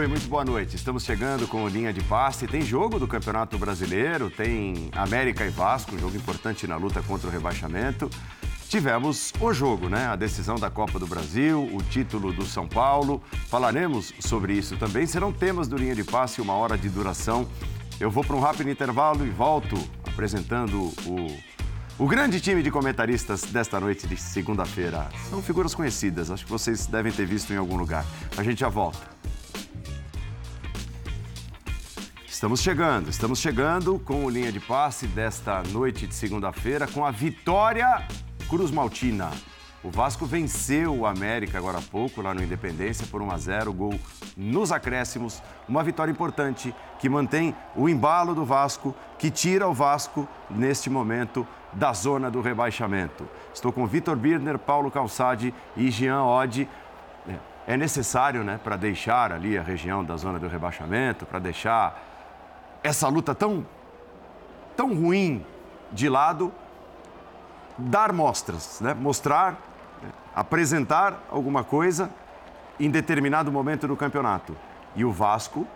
Oi, muito boa noite. Estamos chegando com linha de passe. Tem jogo do Campeonato Brasileiro, tem América e Vasco, jogo importante na luta contra o rebaixamento. Tivemos o jogo, né? A decisão da Copa do Brasil, o título do São Paulo. Falaremos sobre isso também. Serão temas do linha de passe, uma hora de duração. Eu vou para um rápido intervalo e volto apresentando o o grande time de comentaristas desta noite de segunda-feira são figuras conhecidas, acho que vocês devem ter visto em algum lugar. A gente já volta. Estamos chegando, estamos chegando com o linha de passe desta noite de segunda-feira com a vitória Cruz Maltina. O Vasco venceu o América agora há pouco, lá no Independência, por 1 a 0 gol nos acréscimos. Uma vitória importante que mantém o embalo do Vasco, que tira o Vasco, neste momento, da zona do rebaixamento. Estou com Vitor Birner, Paulo Calçade e Jean Oddi. É necessário, né, para deixar ali a região da zona do rebaixamento, para deixar essa luta tão, tão ruim de lado, dar mostras, né? mostrar apresentar alguma coisa em determinado momento do campeonato. E o Vasco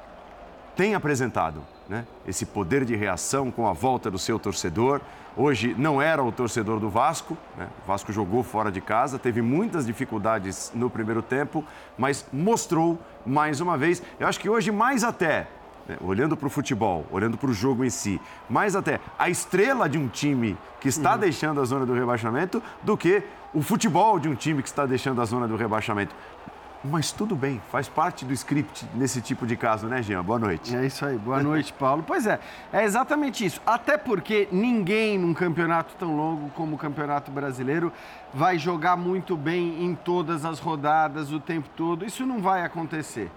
tem apresentado né? esse poder de reação com a volta do seu torcedor. Hoje não era o torcedor do Vasco, né? o Vasco jogou fora de casa, teve muitas dificuldades no primeiro tempo, mas mostrou mais uma vez. Eu acho que hoje, mais até, né? olhando para o futebol, olhando para o jogo em si, mais até a estrela de um time que está uhum. deixando a zona do rebaixamento do que o futebol de um time que está deixando a zona do rebaixamento. Mas tudo bem, faz parte do script nesse tipo de caso, né, Jean? Boa noite. É isso aí, boa noite, Paulo. Pois é, é exatamente isso. Até porque ninguém num campeonato tão longo como o Campeonato Brasileiro vai jogar muito bem em todas as rodadas o tempo todo. Isso não vai acontecer.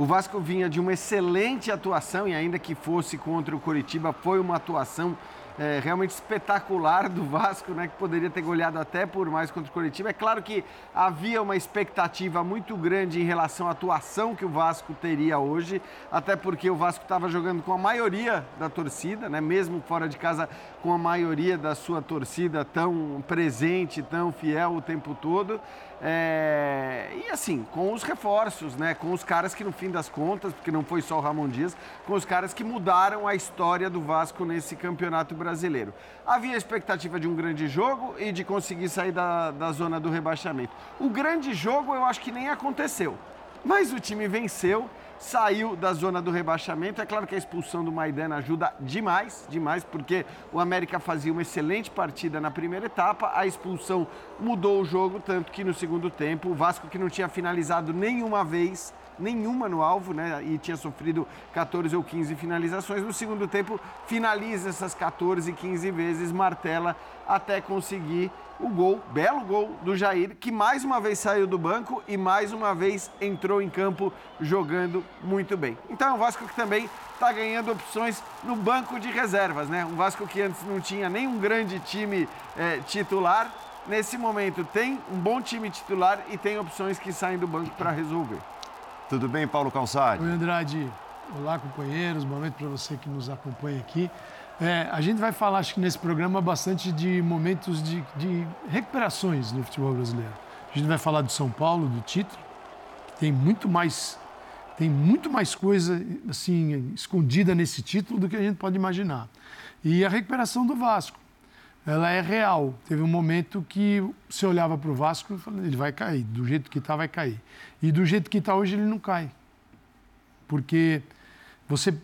O Vasco vinha de uma excelente atuação e ainda que fosse contra o Curitiba, foi uma atuação é, realmente espetacular do Vasco, né, que poderia ter goleado até por mais contra o Curitiba. É claro que havia uma expectativa muito grande em relação à atuação que o Vasco teria hoje, até porque o Vasco estava jogando com a maioria da torcida, né, mesmo fora de casa, com a maioria da sua torcida tão presente, tão fiel o tempo todo. É... E assim, com os reforços, né? Com os caras que no fim das contas, porque não foi só o Ramon Dias, com os caras que mudaram a história do Vasco nesse campeonato brasileiro. Havia a expectativa de um grande jogo e de conseguir sair da, da zona do rebaixamento. O grande jogo eu acho que nem aconteceu. Mas o time venceu saiu da zona do rebaixamento. É claro que a expulsão do Maidana ajuda demais, demais, porque o América fazia uma excelente partida na primeira etapa, a expulsão mudou o jogo, tanto que no segundo tempo o Vasco que não tinha finalizado nenhuma vez nenhuma no alvo, né? E tinha sofrido 14 ou 15 finalizações. No segundo tempo, finaliza essas 14, 15 vezes, martela até conseguir o gol, belo gol do Jair, que mais uma vez saiu do banco e mais uma vez entrou em campo jogando muito bem. Então é um Vasco que também está ganhando opções no banco de reservas, né? Um Vasco que antes não tinha nenhum grande time é, titular, nesse momento tem um bom time titular e tem opções que saem do banco para resolver. Tudo bem, Paulo Calçado? Oi, Andrade. Olá, companheiros. Boa noite para você que nos acompanha aqui. É, a gente vai falar, acho que nesse programa, bastante de momentos de, de, recuperações no futebol brasileiro. A gente vai falar do São Paulo, do título, que tem muito mais, tem muito mais coisa assim escondida nesse título do que a gente pode imaginar. E a recuperação do Vasco ela é real. Teve um momento que você olhava para o Vasco e falava, ele vai cair, do jeito que está, vai cair. E do jeito que está hoje, ele não cai. Porque você,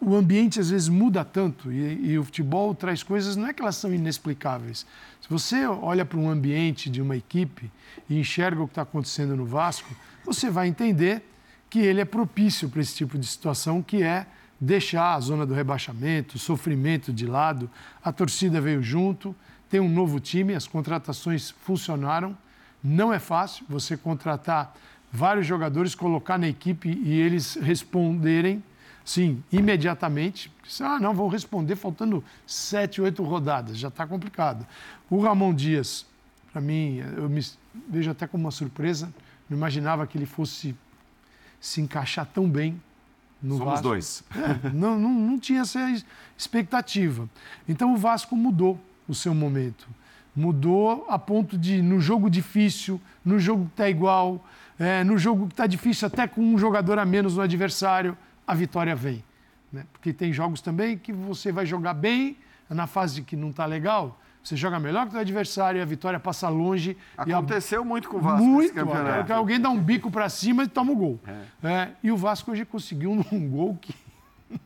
o ambiente às vezes muda tanto e, e o futebol traz coisas, não é que elas são inexplicáveis. Se você olha para um ambiente de uma equipe e enxerga o que está acontecendo no Vasco, você vai entender que ele é propício para esse tipo de situação, que é deixar a zona do rebaixamento, sofrimento de lado. A torcida veio junto, tem um novo time, as contratações funcionaram. Não é fácil você contratar vários jogadores, colocar na equipe e eles responderem, sim, imediatamente. Ah, não, vão responder faltando sete, oito rodadas, já está complicado. O Ramon Dias, para mim, eu me vejo até como uma surpresa, não imaginava que ele fosse se encaixar tão bem no Somos Vasco. dois. Não, não, não tinha essa expectativa. Então o Vasco mudou o seu momento. Mudou a ponto de, no jogo difícil, no jogo que está igual, é, no jogo que está difícil, até com um jogador a menos no adversário, a vitória vem. Né? Porque tem jogos também que você vai jogar bem, na fase que não está legal, você joga melhor que o adversário e a vitória passa longe. Aconteceu a... muito com o Vasco muito, campeonato. Alguém dá um bico para cima e toma o gol. É. É, e o Vasco hoje conseguiu um gol que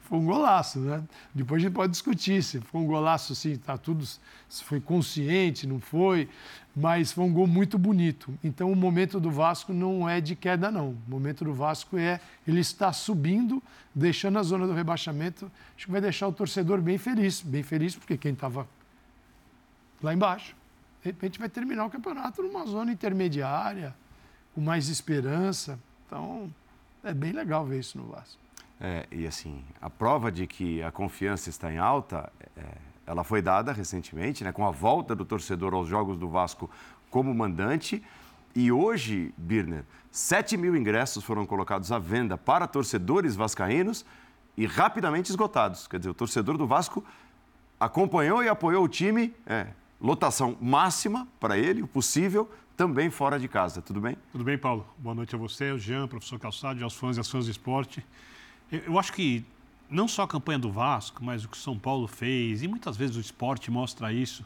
foi um golaço, né? Depois a gente pode discutir se foi um golaço assim, tá tudo, se foi consciente, não foi, mas foi um gol muito bonito. Então o momento do Vasco não é de queda não. O momento do Vasco é ele está subindo, deixando a zona do rebaixamento. Acho que vai deixar o torcedor bem feliz, bem feliz porque quem estava lá embaixo, de repente vai terminar o campeonato numa zona intermediária, com mais esperança. Então, é bem legal ver isso no Vasco. É, e assim, a prova de que a confiança está em alta, é, ela foi dada recentemente, né, com a volta do torcedor aos Jogos do Vasco como mandante. E hoje, Birner, 7 mil ingressos foram colocados à venda para torcedores vascaínos e rapidamente esgotados. Quer dizer, o torcedor do Vasco acompanhou e apoiou o time, é, lotação máxima para ele, o possível, também fora de casa. Tudo bem? Tudo bem, Paulo. Boa noite a você, ao Jean, professor Calçado, aos fãs e às fãs do esporte. Eu acho que não só a campanha do Vasco, mas o que o São Paulo fez, e muitas vezes o esporte mostra isso,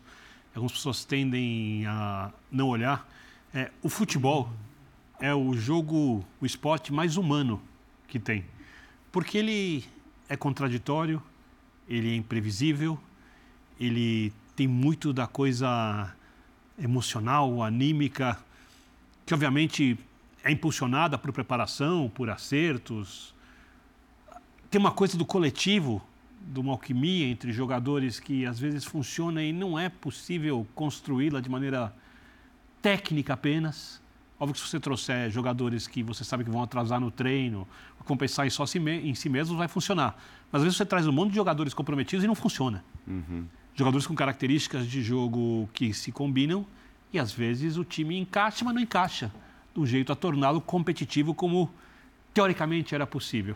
algumas pessoas tendem a não olhar. É, o futebol é o jogo, o esporte mais humano que tem. Porque ele é contraditório, ele é imprevisível, ele tem muito da coisa emocional, anímica, que obviamente é impulsionada por preparação, por acertos, tem uma coisa do coletivo, de uma alquimia entre jogadores que às vezes funciona e não é possível construí-la de maneira técnica apenas. Óbvio que se você trouxer jogadores que você sabe que vão atrasar no treino, compensar em só si em si mesmos, vai funcionar. Mas às vezes você traz um monte de jogadores comprometidos e não funciona. Uhum. Jogadores com características de jogo que se combinam e às vezes o time encaixa, mas não encaixa um jeito a torná-lo competitivo como teoricamente era possível.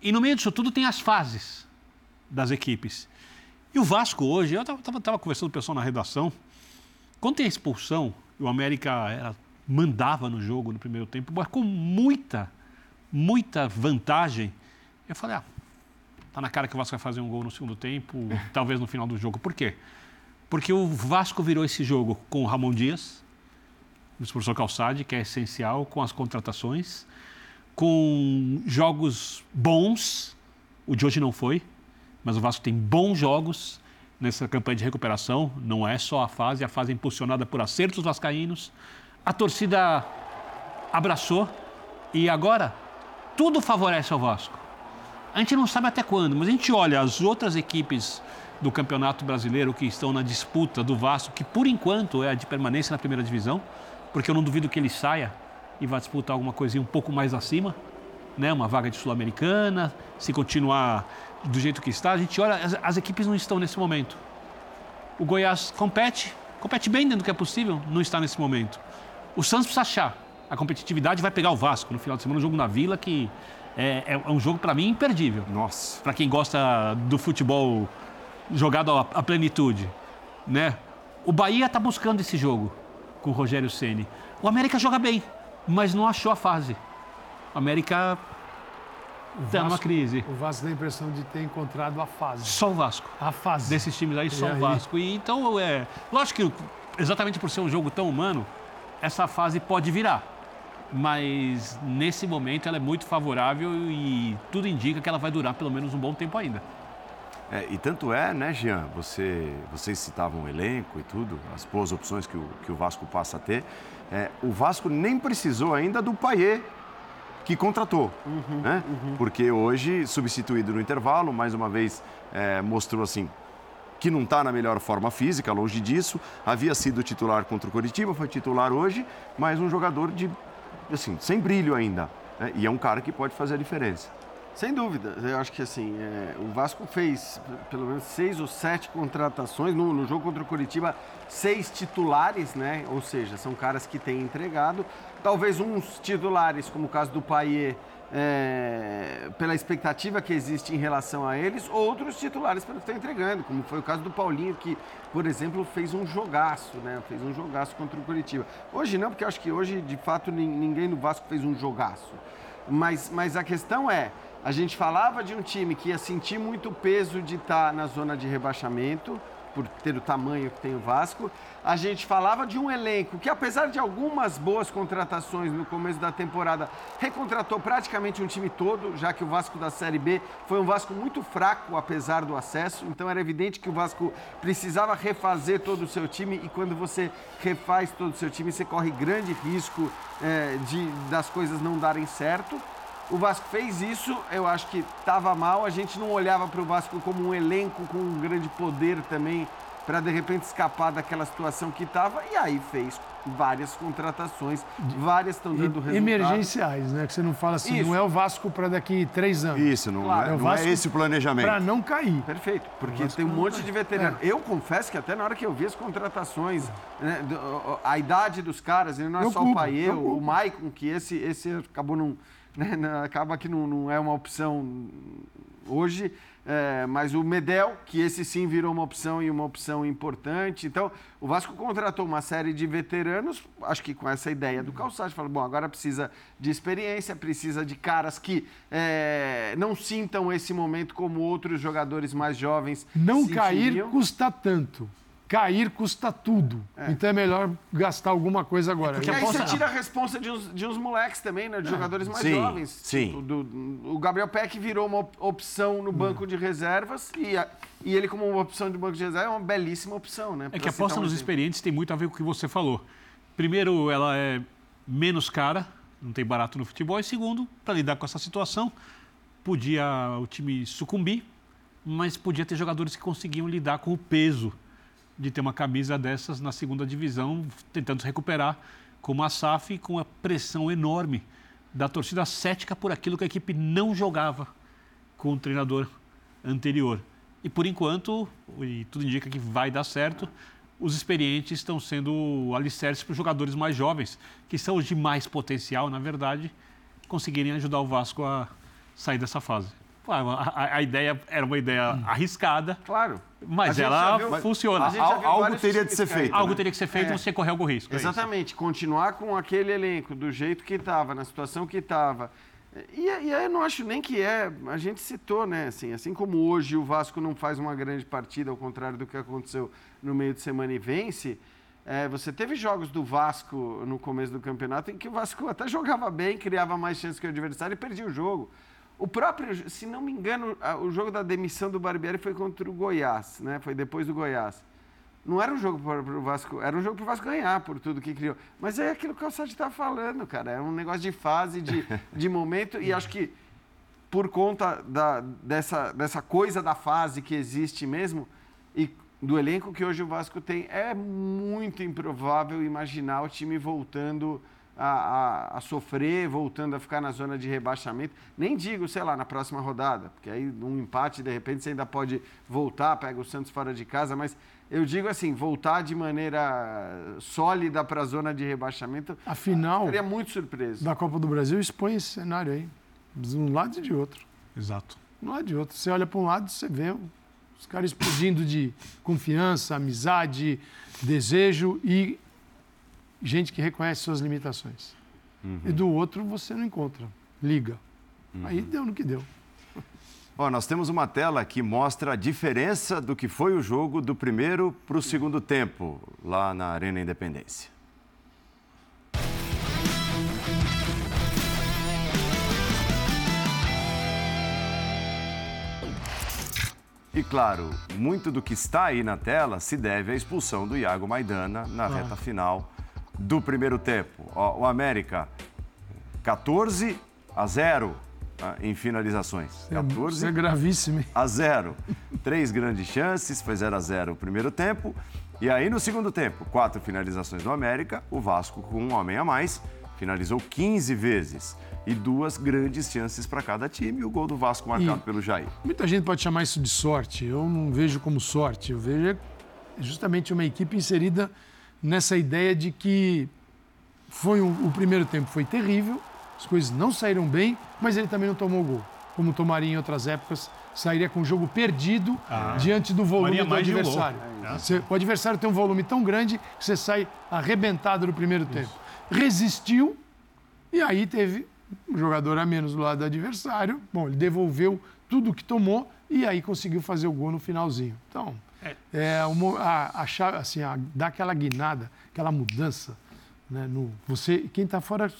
E no meio disso tudo tem as fases das equipes. E o Vasco hoje, eu estava conversando com o pessoal na redação, quando tem a expulsão, o América era, mandava no jogo no primeiro tempo, mas com muita, muita vantagem. Eu falei, ah, tá na cara que o Vasco vai fazer um gol no segundo tempo, talvez no final do jogo. Por quê? Porque o Vasco virou esse jogo com o Ramon Dias, o professor Calçade, que é essencial, com as contratações com jogos bons. O de hoje não foi, mas o Vasco tem bons jogos nessa campanha de recuperação. Não é só a fase, a fase é impulsionada por acertos vascaínos. A torcida abraçou e agora tudo favorece ao Vasco. A gente não sabe até quando, mas a gente olha as outras equipes do Campeonato Brasileiro que estão na disputa do Vasco, que por enquanto é a de permanência na primeira divisão, porque eu não duvido que ele saia e vai disputar alguma coisinha um pouco mais acima, né? uma vaga de Sul-Americana, se continuar do jeito que está. A gente olha, as, as, equipes não estão nesse momento. O Goiás compete, compete bem dentro do que é possível, não está nesse momento. O Santos precisa achar. A competitividade vai pegar o Vasco no final de semana, um jogo na Vila que é, é um jogo, para mim, imperdível. Nossa. Para quem gosta do futebol jogado à, plenitude. Né? O Bahia está buscando esse jogo com o Rogério Ceni. O América joga bem mas não achou a fase. A América está numa crise. O Vasco tem a impressão de ter encontrado a fase. Só o Vasco. A fase. Desses times aí, só e o aí? Vasco. E, então, é, lógico que exatamente por ser um jogo tão humano, essa fase pode virar. Mas nesse momento ela é muito favorável e tudo indica que ela vai durar pelo menos um bom tempo ainda. É, e tanto é, né, Jean? Você, vocês citavam o elenco e tudo, as boas opções que o, que o Vasco passa a ter. É, o Vasco nem precisou ainda do Paier que contratou, uhum, né? Uhum. Porque hoje, substituído no intervalo, mais uma vez é, mostrou assim que não está na melhor forma física, longe disso. Havia sido titular contra o Coritiba, foi titular hoje, mas um jogador de assim sem brilho ainda. Né? E é um cara que pode fazer a diferença. Sem dúvida. Eu acho que assim, é, o Vasco fez pelo menos seis ou sete contratações. No, no, jogo contra o Curitiba, seis titulares, né? Ou seja, são caras que têm entregado. Talvez uns titulares, como o caso do Paier, é, pela expectativa que existe em relação a eles, outros titulares pelo que estão entregando, como foi o caso do Paulinho, que, por exemplo, fez um jogaço, né? Fez um jogaço contra o Curitiba. Hoje não, porque acho que hoje, de fato, ninguém no Vasco fez um jogaço. Mas, mas a questão é, a gente falava de um time que ia sentir muito peso de estar na zona de rebaixamento, por ter o tamanho que tem o Vasco. A gente falava de um elenco que, apesar de algumas boas contratações no começo da temporada, recontratou praticamente um time todo, já que o Vasco da Série B foi um Vasco muito fraco, apesar do acesso. Então era evidente que o Vasco precisava refazer todo o seu time e quando você refaz todo o seu time, você corre grande risco é, de das coisas não darem certo. O Vasco fez isso, eu acho que estava mal. A gente não olhava para o Vasco como um elenco com um grande poder também para de repente escapar daquela situação que estava e aí fez várias contratações, várias estão dando resultado. Emergenciais, né? Que você não fala assim, Isso. não é o Vasco para daqui três anos. Isso, não, claro. é, não é esse o planejamento. Para não cair. Perfeito, porque tem um monte de veteranos. É. Eu confesso que até na hora que eu vi as contratações, né, a idade dos caras, não é eu só culpo, o Paê, o Maicon, que esse, esse acabou não né? acaba que não, não, é uma opção hoje. É, mas o Medel, que esse sim virou uma opção e uma opção importante. Então, o Vasco contratou uma série de veteranos, acho que com essa ideia do calçado, falou, bom, agora precisa de experiência, precisa de caras que é, não sintam esse momento como outros jogadores mais jovens. Não cair custa tanto cair custa tudo. É. Então é melhor gastar alguma coisa agora. Porque aí você tira a responsa de uns, de uns moleques também, né? De é. jogadores mais sim, jovens. Sim. Tipo, do, o Gabriel Peck virou uma opção no banco de reservas e, a, e ele, como uma opção de banco de reserva, é uma belíssima opção, né? É que a aposta um nos experientes tem muito a ver com o que você falou. Primeiro, ela é menos cara, não tem barato no futebol. E segundo, para lidar com essa situação, podia o time sucumbir, mas podia ter jogadores que conseguiam lidar com o peso de ter uma camisa dessas na segunda divisão, tentando se recuperar, como a SAF, com a pressão enorme da torcida cética por aquilo que a equipe não jogava com o treinador anterior. E por enquanto, e tudo indica que vai dar certo, os experientes estão sendo alicerces para os jogadores mais jovens, que são os de mais potencial, na verdade, conseguirem ajudar o Vasco a sair dessa fase. A, a, a, ideia era uma ideia arriscada. Claro. Mas ela viu, funciona. algo teria de ser feito. Né? Algo teria que ser feito é. você correr algum risco. É Exatamente. É Continuar com aquele elenco do jeito que estava, na situação que estava. E, e aí eu não acho nem que é. A gente citou, né? Assim, assim como hoje o Vasco não faz uma grande partida, ao contrário do que aconteceu no meio de semana e vence. É, você teve jogos do Vasco no começo do campeonato em que o Vasco até jogava bem, criava mais chances que o adversário e perdia o jogo. O próprio, se não me engano, o jogo da demissão do Barbieri foi contra o Goiás, né? Foi depois do Goiás. Não era um jogo para o Vasco, era um jogo para o Vasco ganhar por tudo que criou. Mas é aquilo que o Calçade está falando, cara. É um negócio de fase, de, de momento. E acho que por conta da, dessa, dessa coisa da fase que existe mesmo e do elenco que hoje o Vasco tem, é muito improvável imaginar o time voltando a, a, a, sofrer, voltando a ficar na zona de rebaixamento. Nem digo, sei lá, na próxima rodada, porque aí um empate, de repente, você ainda pode voltar, pega o Santos fora de casa, mas eu digo assim, voltar de maneira sólida para a zona de rebaixamento. Afinal, seria muito surpresa. Da Copa do Brasil expõe esse cenário aí, de um lado e de outro. Exato. De um lado e de outro. Você olha para um lado, você vê os caras explodindo de confiança, amizade, desejo e gente que reconhece suas limitações. Uhum. E do outro você não encontra. Liga. Uhum. Aí deu no que deu. Ó, nós temos uma tela que mostra a diferença do que foi o jogo do primeiro para o segundo tempo, lá na Arena Independência. E claro, muito do que está aí na tela se deve à expulsão do Iago Maidana na ah. reta final do primeiro tempo. Ó, o América, 14 a 0 tá, em finalizações. 14 Isso é gravíssimo. A 0. Três grandes chances, foi 0 a 0 o primeiro tempo. E aí no segundo tempo, quatro finalizações do América, o Vasco com um homem a mais, finalizou 15 vezes. E duas grandes chances para cada time, e o gol do Vasco marcado e pelo Jair. Muita gente pode chamar isso de sorte. Eu não vejo como sorte. Eu vejo justamente uma equipe inserida nessa ideia de que foi um, o primeiro tempo foi terrível, as coisas não saíram bem, mas ele também não tomou gol. como tomaria em outras épocas, sairia com o jogo perdido ah. diante do volume do adversário. Um você, o adversário tem um volume tão grande que você sai arrebentado no primeiro Isso. tempo. Resistiu e aí teve um jogador a menos do lado do adversário. Bom, ele devolveu tudo o que tomou e aí conseguiu fazer o gol no finalzinho. Então, é, é uma, a, a chave, assim, a, dá aquela guinada, aquela mudança. Né, no, você, quem está fora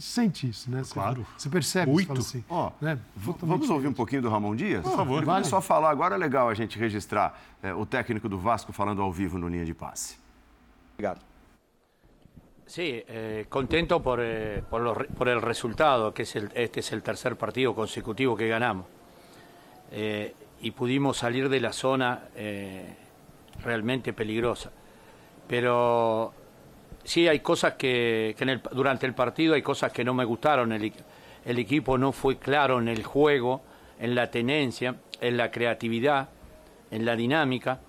sente isso, né? Você, claro. Você percebe, Muito. Você assim, oh, né? Vamos ouvir um pouquinho do Ramon Dias? Por favor. Ele vale. só falar agora, é legal a gente registrar é, o técnico do Vasco falando ao vivo no linha de passe. Obrigado. Sí, eh, contento por, eh, por, los, por, el resultado, que es el, este es el tercer partido consecutivo que ganamos. Eh, y pudimos salir de la zona eh, realmente peligrosa. Pero sí hay cosas que, que en el, durante el partido hay cosas que no me gustaron. El, el, equipo no fue claro en el juego, en la tenencia, en la creatividad, en la dinámica.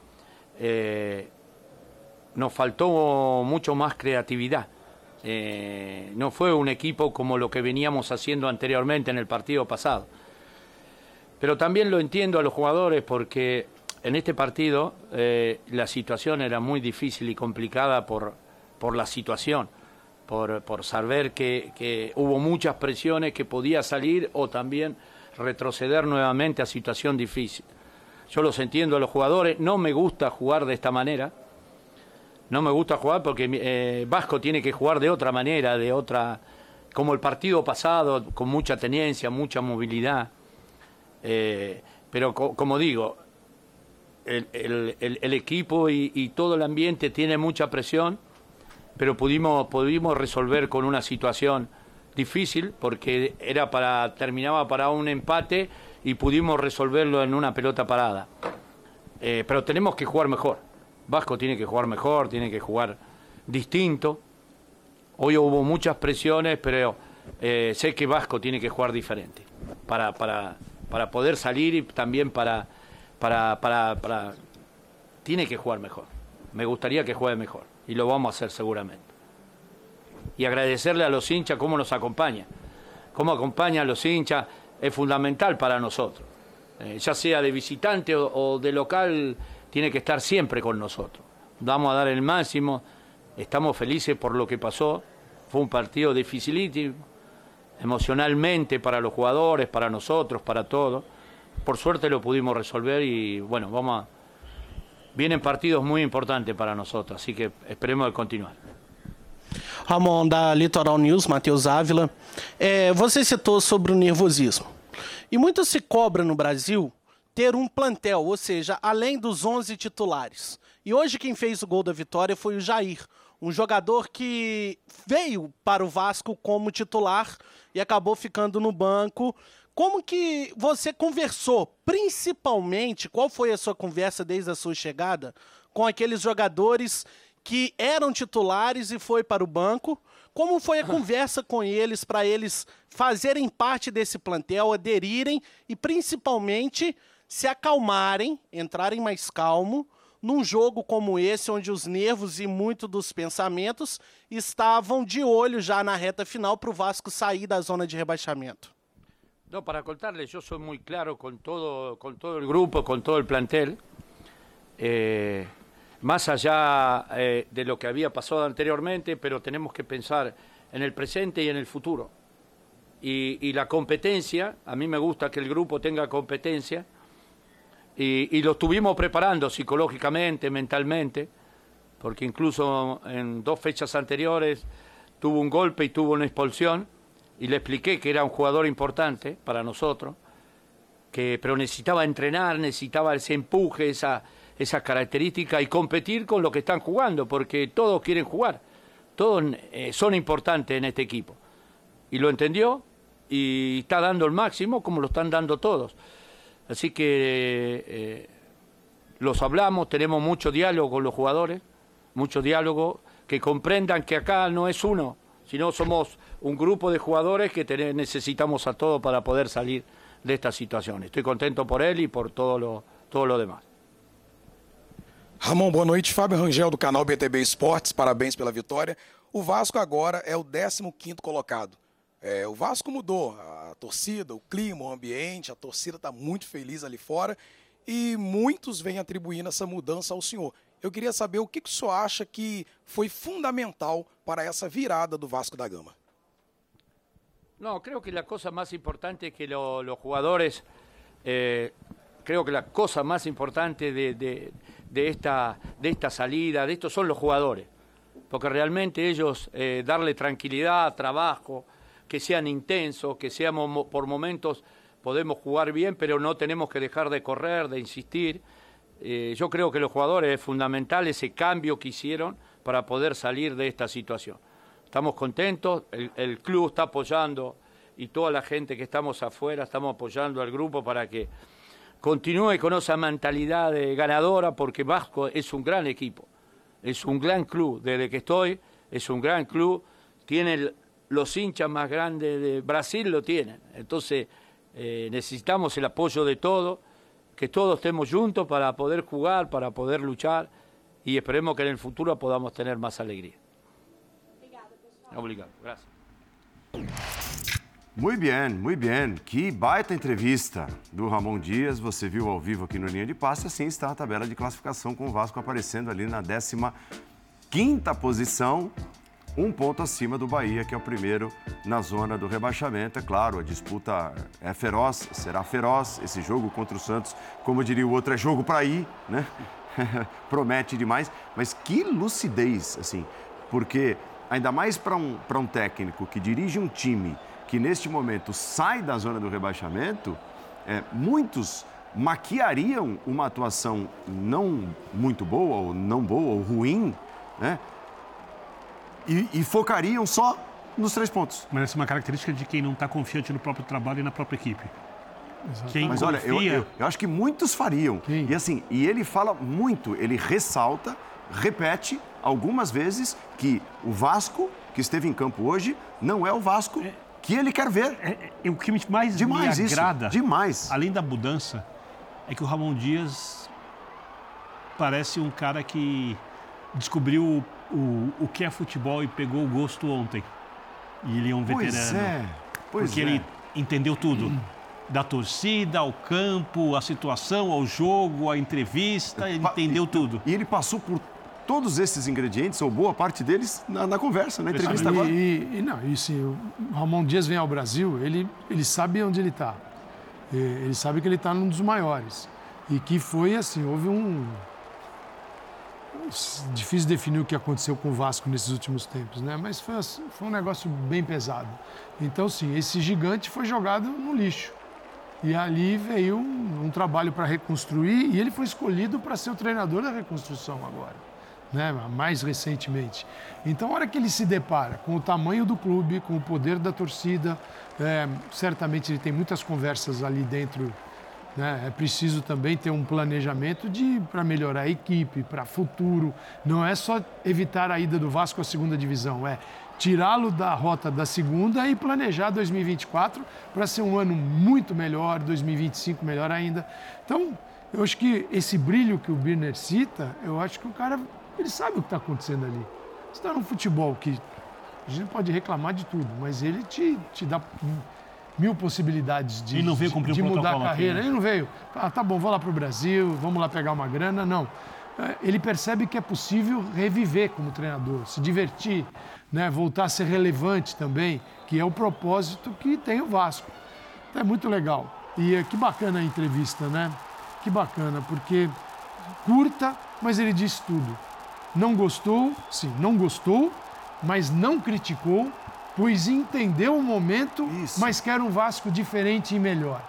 Eh, nos faltó mucho más creatividad. Eh, no fue un equipo como lo que veníamos haciendo anteriormente en el partido pasado. Pero también lo entiendo a los jugadores porque en este partido eh, la situación era muy difícil y complicada por, por la situación, por, por saber que, que, hubo muchas presiones que podía salir o también retroceder nuevamente a situación difícil. Yo los entiendo a los jugadores, no me gusta jugar de esta manera, no me gusta jugar porque eh, Vasco tiene que jugar de otra manera, de otra, como el partido pasado, con mucha tenencia, mucha movilidad. Eh, pero como digo, el, el, el equipo y, todo el ambiente tiene mucha presión pero pudimos, pudimos resolver con una situación difícil porque era para terminaba para un empate y pudimos resolverlo en una pelota parada. Eh, pero tenemos que jugar mejor. Vasco tiene que jugar mejor, tiene que jugar distinto. Hoy hubo muchas presiones, pero eh, sé que Vasco tiene que jugar diferente para, para, para poder salir y también para, para, para, para... Tiene que jugar mejor. Me gustaría que juegue mejor y lo vamos a hacer seguramente. Y agradecerle a los hinchas cómo nos acompaña. Cómo acompaña a los hinchas es fundamental para nosotros. Eh, ya sea de visitante o, de local, tiene que estar siempre con nosotros. Vamos a dar el máximo, estamos felices por lo que pasó. Fue un partido dificilísimo, emocionalmente para los jugadores, para nosotros, para todos. Por suerte lo pudimos resolver y bueno, vamos a vienen partidos muy importantes para nosotros, así que esperemos de continuar. Ramon, da Litoral News, Matheus Ávila. É, você citou sobre o nervosismo. E muito se cobra no Brasil ter um plantel, ou seja, além dos 11 titulares. E hoje quem fez o gol da vitória foi o Jair, um jogador que veio para o Vasco como titular e acabou ficando no banco como que você conversou, principalmente, qual foi a sua conversa desde a sua chegada com aqueles jogadores que eram titulares e foi para o banco? Como foi a conversa com eles para eles fazerem parte desse plantel, aderirem e principalmente se acalmarem, entrarem mais calmo num jogo como esse, onde os nervos e muito dos pensamentos estavam de olho já na reta final para o Vasco sair da zona de rebaixamento? No, para contarles, yo soy muy claro con todo, con todo el grupo, con todo el plantel. Eh, más allá eh, de lo que había pasado anteriormente, pero tenemos que pensar en el presente y en el futuro. Y, la competencia, a mí me gusta que el grupo tenga competencia, y, y, lo estuvimos preparando psicológicamente, mentalmente, porque incluso en dos fechas anteriores tuvo un golpe y tuvo una expulsión y le expliqué que era un jugador importante para nosotros, que, pero necesitaba entrenar, necesitaba ese empuje, esa, esa característica y competir con lo que están jugando, porque todos quieren jugar, todos eh, son importantes en este equipo. Y lo entendió y está dando el máximo como lo están dando todos. Así que eh, los hablamos, tenemos mucho diálogo con los jugadores, mucho diálogo, que comprendan que acá no es uno, sino somos un grupo de jugadores que necesitamos a todos para poder salir de esta situación. Estoy contento por él y por todo lo, todo lo demás. Ramon, boa noite. Fábio Rangel, do canal BTB Esportes. Parabéns pela vitória. O Vasco agora é o 15º colocado. É, o Vasco mudou a torcida, o clima, o ambiente, a torcida está muito feliz ali fora e muitos vêm atribuindo essa mudança ao senhor. Eu queria saber o que, que o senhor acha que foi fundamental para essa virada do Vasco da Gama. No, creo que la cosa más importante que lo- los jugadores, eh, creo que la cosa más importante de, de- de esta, de esta salida, de esto son los jugadores. Porque realmente ellos, eh, darle tranquilidad, trabajo, que sean intensos, que seamos mo- por momentos, podemos jugar bien, pero no tenemos que dejar de correr, de insistir. Eh, yo creo que los jugadores es fundamental ese cambio que hicieron para poder salir de esta situación. Estamos contentos, el, el club está apoyando y toda la gente que estamos afuera estamos apoyando al grupo para que continúe con esa mentalidad ganadora porque Vasco es un gran equipo, es un gran club, desde que estoy es un gran club, tiene los hinchas más grandes de Brasil, lo tienen, entonces eh, necesitamos el apoyo de todos, que todos estemos juntos para poder jugar, para poder luchar y esperemos que en el futuro podamos tener más alegría. Obrigado, gracias. Muito bem, muito bem. Que baita entrevista do Ramon Dias. Você viu ao vivo aqui no Linha de Passe. Assim está a tabela de classificação com o Vasco aparecendo ali na 15 posição, um ponto acima do Bahia, que é o primeiro na zona do rebaixamento. É claro, a disputa é feroz, será feroz. Esse jogo contra o Santos, como diria o outro, é jogo para ir, né? Promete demais. Mas que lucidez, assim, porque ainda mais para um, um técnico que dirige um time que neste momento sai da zona do rebaixamento, é, muitos maquiariam uma atuação não muito boa, ou não boa, ou ruim, né? E, e focariam só nos três pontos. Mas essa é uma característica de quem não está confiante no próprio trabalho e na própria equipe. Quem Mas olha, eu, confia- eu, eu acho que muitos fariam. Quem? E assim, e ele fala muito, ele ressalta, repete algumas vezes que o Vasco, que esteve em campo hoje, não é o Vasco que ele quer ver. É, é, o que me- mais Demais me isso, agrada, demais. além da mudança, é que o Ramon Dias parece um cara que descobriu o, o que é futebol e pegou o gosto ontem. E ele é um Pois veterano. é, pois porque é. ele entendeu tudo. Da torcida, ao campo, a situação, ao jogo, a entrevista, ele Pa- entendeu tudo. E ele passou por todos esses ingredientes, ou boa parte deles, na, na conversa, na entrevista E, agora. e- e não, e sim, o Ramon Dias vem ao Brasil, ele, ele sabe onde ele está. Ele sabe que ele está num dos maiores. E que foi assim, houve um. Difícil definir o que aconteceu com o Vasco nesses últimos tempos, né? Mas foi, assim, foi um negócio bem pesado. Então, sim, esse gigante foi jogado no lixo. E ali veio um, um trabalho para reconstruir e ele foi escolhido para ser o treinador da reconstrução agora, né? mais recentemente. Então, a hora que ele se depara com o tamanho do clube, com o poder da torcida, é, certamente ele tem muitas conversas ali dentro. Né? É preciso também ter um planejamento de para melhorar a equipe, para futuro. Não é só evitar a ida do Vasco à segunda divisão, é tirá-lo da rota da segunda e planejar 2024 para ser um ano muito melhor, 2025 melhor ainda. Então, eu acho que esse brilho que o Birner cita, eu acho que o cara ele sabe o que está acontecendo ali. Está num futebol que a gente pode reclamar de tudo, mas ele te, te dá mil possibilidades de, Ele não veio de- cumprir o de mudar a protocolo aqui, carreira. né? Ele não veio. Ah, tá bom, vou lá para o Brasil, vamos lá pegar uma grana. Não. É, Ele percebe que é possível reviver como treinador, se divertir, né? voltar a ser relevante também, que é o propósito que tem o Vasco. Então, é muito legal. E é, que bacana a entrevista, né? Que bacana, porque curta, mas ele disse tudo. Não gostou, sim, não gostou, mas não criticou, pois entendeu o momento, Isso. mas quer um Vasco diferente e melhor.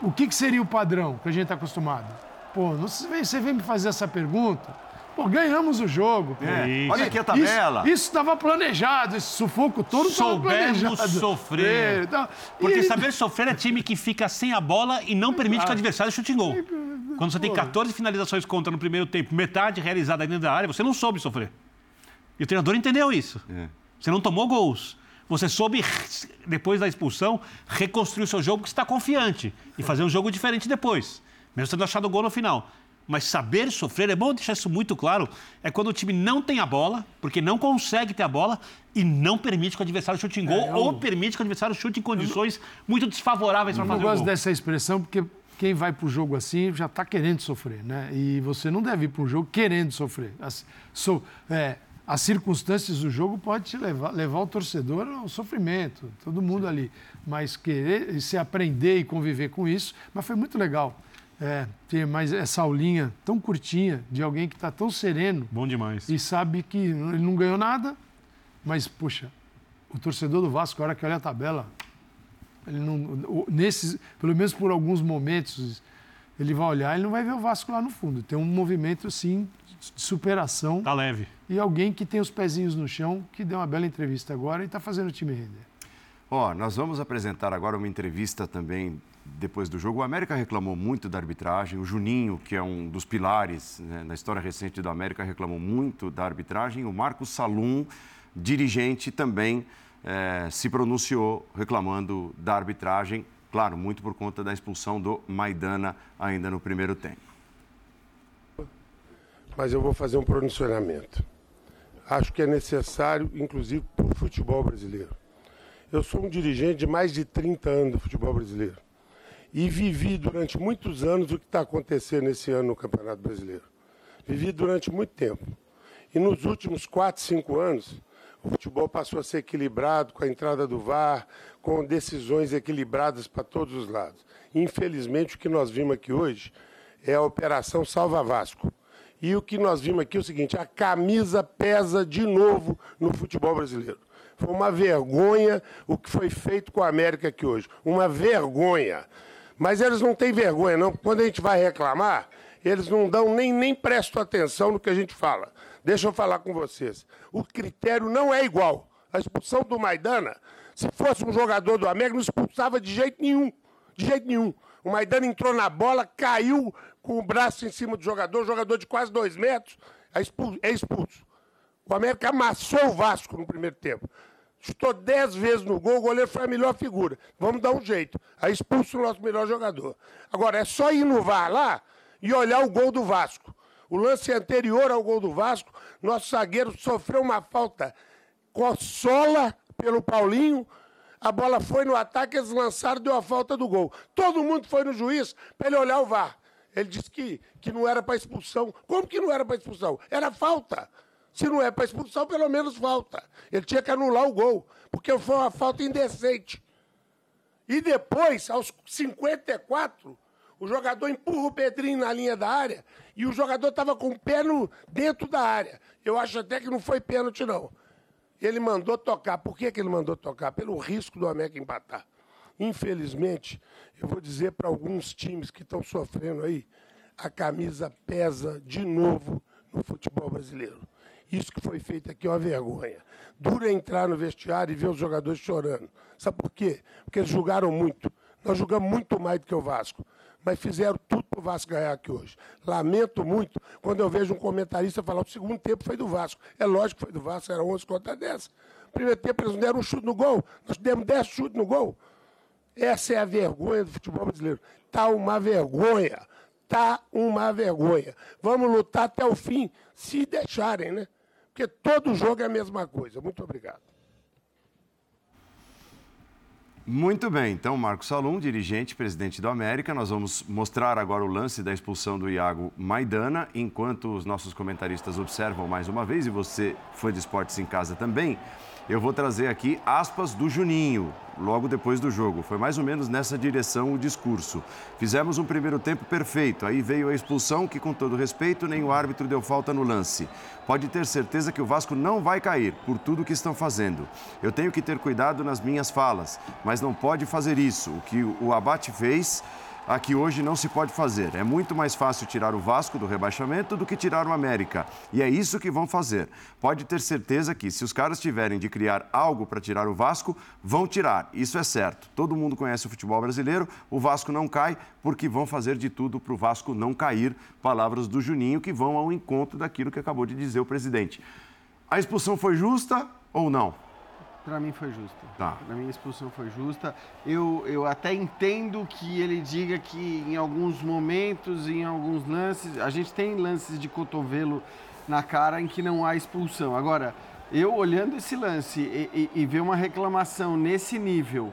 O que, que seria o padrão que a gente está acostumado? Pô, você, vem, você vem me fazer essa pergunta? Pô, ganhamos o jogo. É, Isso. Olha aqui a tabela. Isso estava planejado, esse sufoco todo estava Soubemos planejado. sofrer. É, então, Porque e- saber sofrer é time que fica sem a bola e não permite que o adversário chute em gol. Quando você tem 14 finalizações contra no primeiro tempo, metade realizada dentro da área, você não soube sofrer. E o treinador entendeu isso. É. Você não tomou gols. Você soube, depois da expulsão, reconstruir o seu jogo que está confiante e fazer um jogo diferente depois, mesmo tendo achado o gol no final. mas saber sofrer é bom deixar isso muito claro. É quando o time não tem a bola, porque não consegue ter a bola e não permite que o adversário chute em gol é, eu... ou permite que o adversário chute em condições muito desfavoráveis para fazer o gol. Eu gosto dessa expressão porque quem vai para o jogo assim já está querendo sofrer, né? E você não deve ir para um jogo querendo sofrer. As, so, é, as circunstâncias do jogo podem te levar, levar o torcedor ao sofrimento, todo mundo ali. Mas querer se aprender e conviver com isso, mas foi muito legal. É, ter mais essa aulinha tão curtinha de alguém que está tão sereno. Bom demais. E sabe que ele não ganhou nada, mas, puxa, o torcedor do Vasco, a hora que olha a tabela, ele não, nesses, pelo menos por alguns momentos, ele vai olhar e não vai ver o Vasco lá no fundo. Tem um movimento, assim, de superação. Tá leve. E alguém que tem os pezinhos no chão, que deu uma bela entrevista agora e está fazendo o time render. Ó, oh, nós vamos apresentar agora uma entrevista também depois do jogo. O América reclamou muito da arbitragem. O Juninho, que é um dos pilares né, na história recente do América, reclamou muito da arbitragem. O Marcos Salum, dirigente, também é, se pronunciou reclamando da arbitragem. Claro, muito por conta da expulsão do Maidana ainda no primeiro tempo. Mas eu vou fazer um pronunciamento. Acho que é necessário, inclusive, para o futebol brasileiro. Eu sou um dirigente de mais de 30 anos do futebol brasileiro e vivi durante muitos anos o que está acontecendo esse ano no Campeonato Brasileiro. Vivi durante muito tempo. E nos últimos 4, 5 anos, o futebol passou a ser equilibrado com a entrada do VAR, com decisões equilibradas para todos os lados. Infelizmente, o que nós vimos aqui hoje é a Operação Salva Vasco. E o que nós vimos aqui é o seguinte: a camisa pesa de novo no futebol brasileiro. Foi uma vergonha o que foi feito com a América aqui hoje. Uma vergonha. Mas eles não têm vergonha, não. Quando a gente vai reclamar, eles não dão nem, nem prestam atenção no que a gente fala. Deixa eu falar com vocês. O critério não é igual. A expulsão do Maidana, se fosse um jogador do América, não expulsava de jeito nenhum. De jeito nenhum. O Maidana entrou na bola, caiu com o braço em cima do jogador, jogador de quase dois metros, é expulso. É expulso. O América amassou o Vasco no primeiro tempo. Chutou dez vezes no gol, o goleiro foi a melhor figura. Vamos dar um jeito. Aí expulso o nosso melhor jogador. Agora, é só ir no VAR lá e olhar o gol do Vasco. O lance anterior ao gol do Vasco, nosso zagueiro sofreu uma falta com a sola pelo Paulinho. A bola foi no ataque, eles lançaram, deu a falta do gol. Todo mundo foi no juiz para ele olhar o VAR. Ele disse que, que não era para expulsão. Como que não era para expulsão? Era falta. Se não é para expulsão, pelo menos falta. Ele tinha que anular o gol, porque foi uma falta indecente. E depois, aos 54, o jogador empurra o Pedrinho na linha da área e o jogador estava com o pé no, dentro da área. Eu acho até que não foi pênalti, não. Ele mandou tocar. Por que, que ele mandou tocar? Pelo risco do América empatar. Infelizmente, eu vou dizer para alguns times que estão sofrendo aí, a camisa pesa de novo no futebol brasileiro. Isso que foi feito aqui é uma vergonha. Dura entrar no vestiário e ver os jogadores chorando. Sabe por quê? Porque eles jogaram muito. Nós jogamos muito mais do que o Vasco. Mas fizeram tudo para o Vasco ganhar aqui hoje. Lamento muito quando eu vejo um comentarista falar que o segundo tempo foi do Vasco. É lógico que foi do Vasco, era 11 contra 10. Primeiro tempo eles não deram um chute no gol. Nós demos 10 chutes no gol. Essa é a vergonha do futebol brasileiro. Está uma vergonha. Está uma vergonha. Vamos lutar até o fim, se deixarem, né? Porque todo jogo é a mesma coisa. Muito obrigado. Muito bem, então Marcos Salum, dirigente, presidente do América. Nós vamos mostrar agora o lance da expulsão do Iago Maidana, enquanto os nossos comentaristas observam mais uma vez, e você, fã de esportes em casa também, eu vou trazer aqui aspas do Juninho, logo depois do jogo. Foi mais ou menos nessa direção o discurso. Fizemos um primeiro tempo perfeito, aí veio a expulsão, que com todo respeito, nem o árbitro deu falta no lance. Pode ter certeza que o Vasco não vai cair por tudo que estão fazendo. Eu tenho que ter cuidado nas minhas falas, mas não pode fazer isso. O que o Abate fez aqui hoje não se pode fazer. É muito mais fácil tirar o Vasco do rebaixamento do que tirar o América. E é isso que vão fazer. Pode ter certeza que, se os caras tiverem de criar algo para tirar o Vasco, vão tirar. Isso é certo. Todo mundo conhece o futebol brasileiro. O Vasco não cai porque vão fazer de tudo para o Vasco não cair. Palavras do Juninho que vão ao encontro daquilo que acabou de dizer o presidente. A expulsão foi justa ou não? Para mim foi justa. Tá. Para mim a expulsão foi justa. Eu, eu até entendo que ele diga que em alguns momentos, em alguns lances, a gente tem lances de cotovelo na cara em que não há expulsão. Agora, eu olhando esse lance e, e, e ver uma reclamação nesse nível,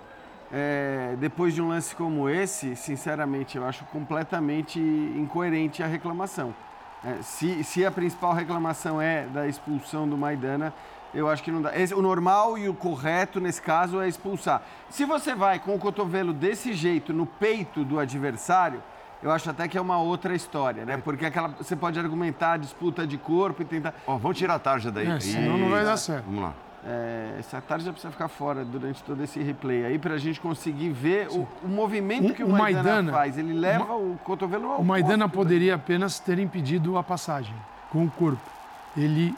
é, depois de um lance como esse, sinceramente, eu acho completamente incoerente a reclamação. É, se, se a principal reclamação é da expulsão do Maidana, eu acho que não dá. Esse, o normal e o correto nesse caso é expulsar. Se você vai com o cotovelo desse jeito no peito do adversário, eu acho até que é uma outra história, né? Porque aquela, você pode argumentar a disputa de corpo e tentar. Ó, vamos tirar a tarja daí. É, senão não vai dar certo. Vamos lá. É, essa tarja precisa ficar fora durante todo esse replay aí para a gente conseguir ver o, o movimento O- que o, o Maidana, Maidana- faz. Ele leva o cotovelo ao O Maidana do- poderia apenas ter impedido a passagem com o corpo. Ele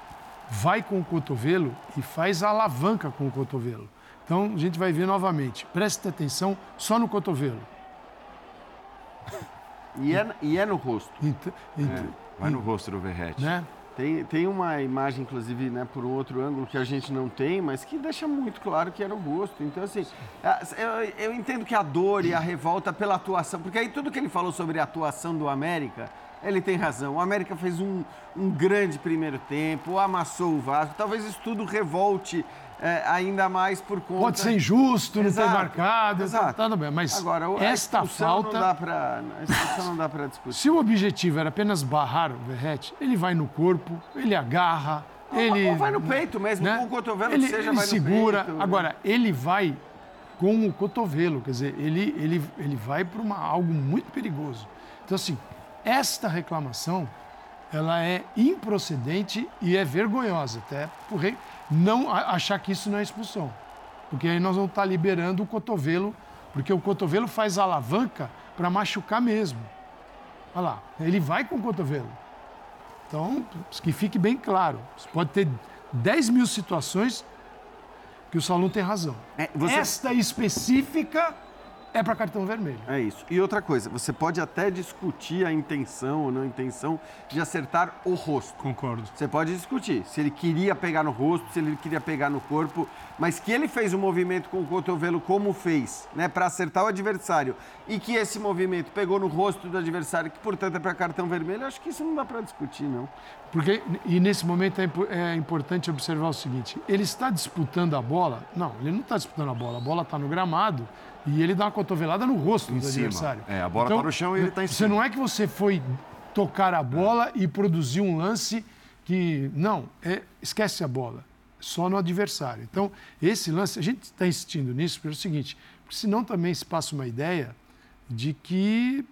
vai com o cotovelo e faz a alavanca com o cotovelo. Então a gente vai ver novamente. Preste atenção só no cotovelo. E é, e é no rosto. Ent- ent- É, vai no rosto do Verrete. né? Tem, tem uma imagem, inclusive, né, por um outro ângulo que a gente não tem, mas que deixa muito claro que era o rosto. Então, assim, eu, eu entendo que a dor e a revolta pela atuação, porque aí tudo que ele falou sobre a atuação do América, ele tem razão. O América fez um, um grande primeiro tempo, amassou o Vasco. Talvez isso tudo revolte é, ainda mais por conta... Pode ser injusto, não ter Exato, marcado, exato. tá, tudo bem. Mas Agora, esta falta. Não dá pra, a expulsão não dá para discutir. Se o objetivo era apenas barrar o Verrete, ele vai no corpo, ele agarra, ele. ou vai no peito mesmo, com o cotovelo ele, que seja, ele vai no segura. peito. Agora, ele vai com o cotovelo, quer dizer, ele, ele, ele vai para uma- algo muito perigoso. Então, assim, esta reclamação, ela é improcedente e é vergonhosa, até por não achar que isso não é expulsão. Porque aí nós vamos estar liberando o cotovelo, porque o cotovelo faz alavanca para machucar mesmo. Olha lá, ele vai com o cotovelo. Então, que fique bem claro. Você pode ter 10 mil situações que o Salum tem razão. É, você- Esta específica é para cartão vermelho. É isso. E outra coisa, você pode até discutir a intenção ou não intenção de acertar o rosto. Concordo. Você pode discutir se ele queria pegar no rosto, se ele queria pegar no corpo, mas que ele fez o movimento com o cotovelo como fez, né, para acertar o adversário, e que esse movimento pegou no rosto do adversário, que portanto é para cartão vermelho, acho que isso não dá para discutir, não. Porque, e nesse momento é, é importante observar o seguinte: ele está disputando a bola? Não, ele não está disputando a bola. A bola está no gramado e ele dá uma cotovelada no rosto Em do cima. adversário. É, a bola tá no chão e ele tá em Você cima. não é que você foi tocar a bola e produzir um lance que. Não, é, esquece a bola. Só no adversário. Então, esse lance, a gente está insistindo nisso pelo seguinte, porque senão também se passa uma ideia de que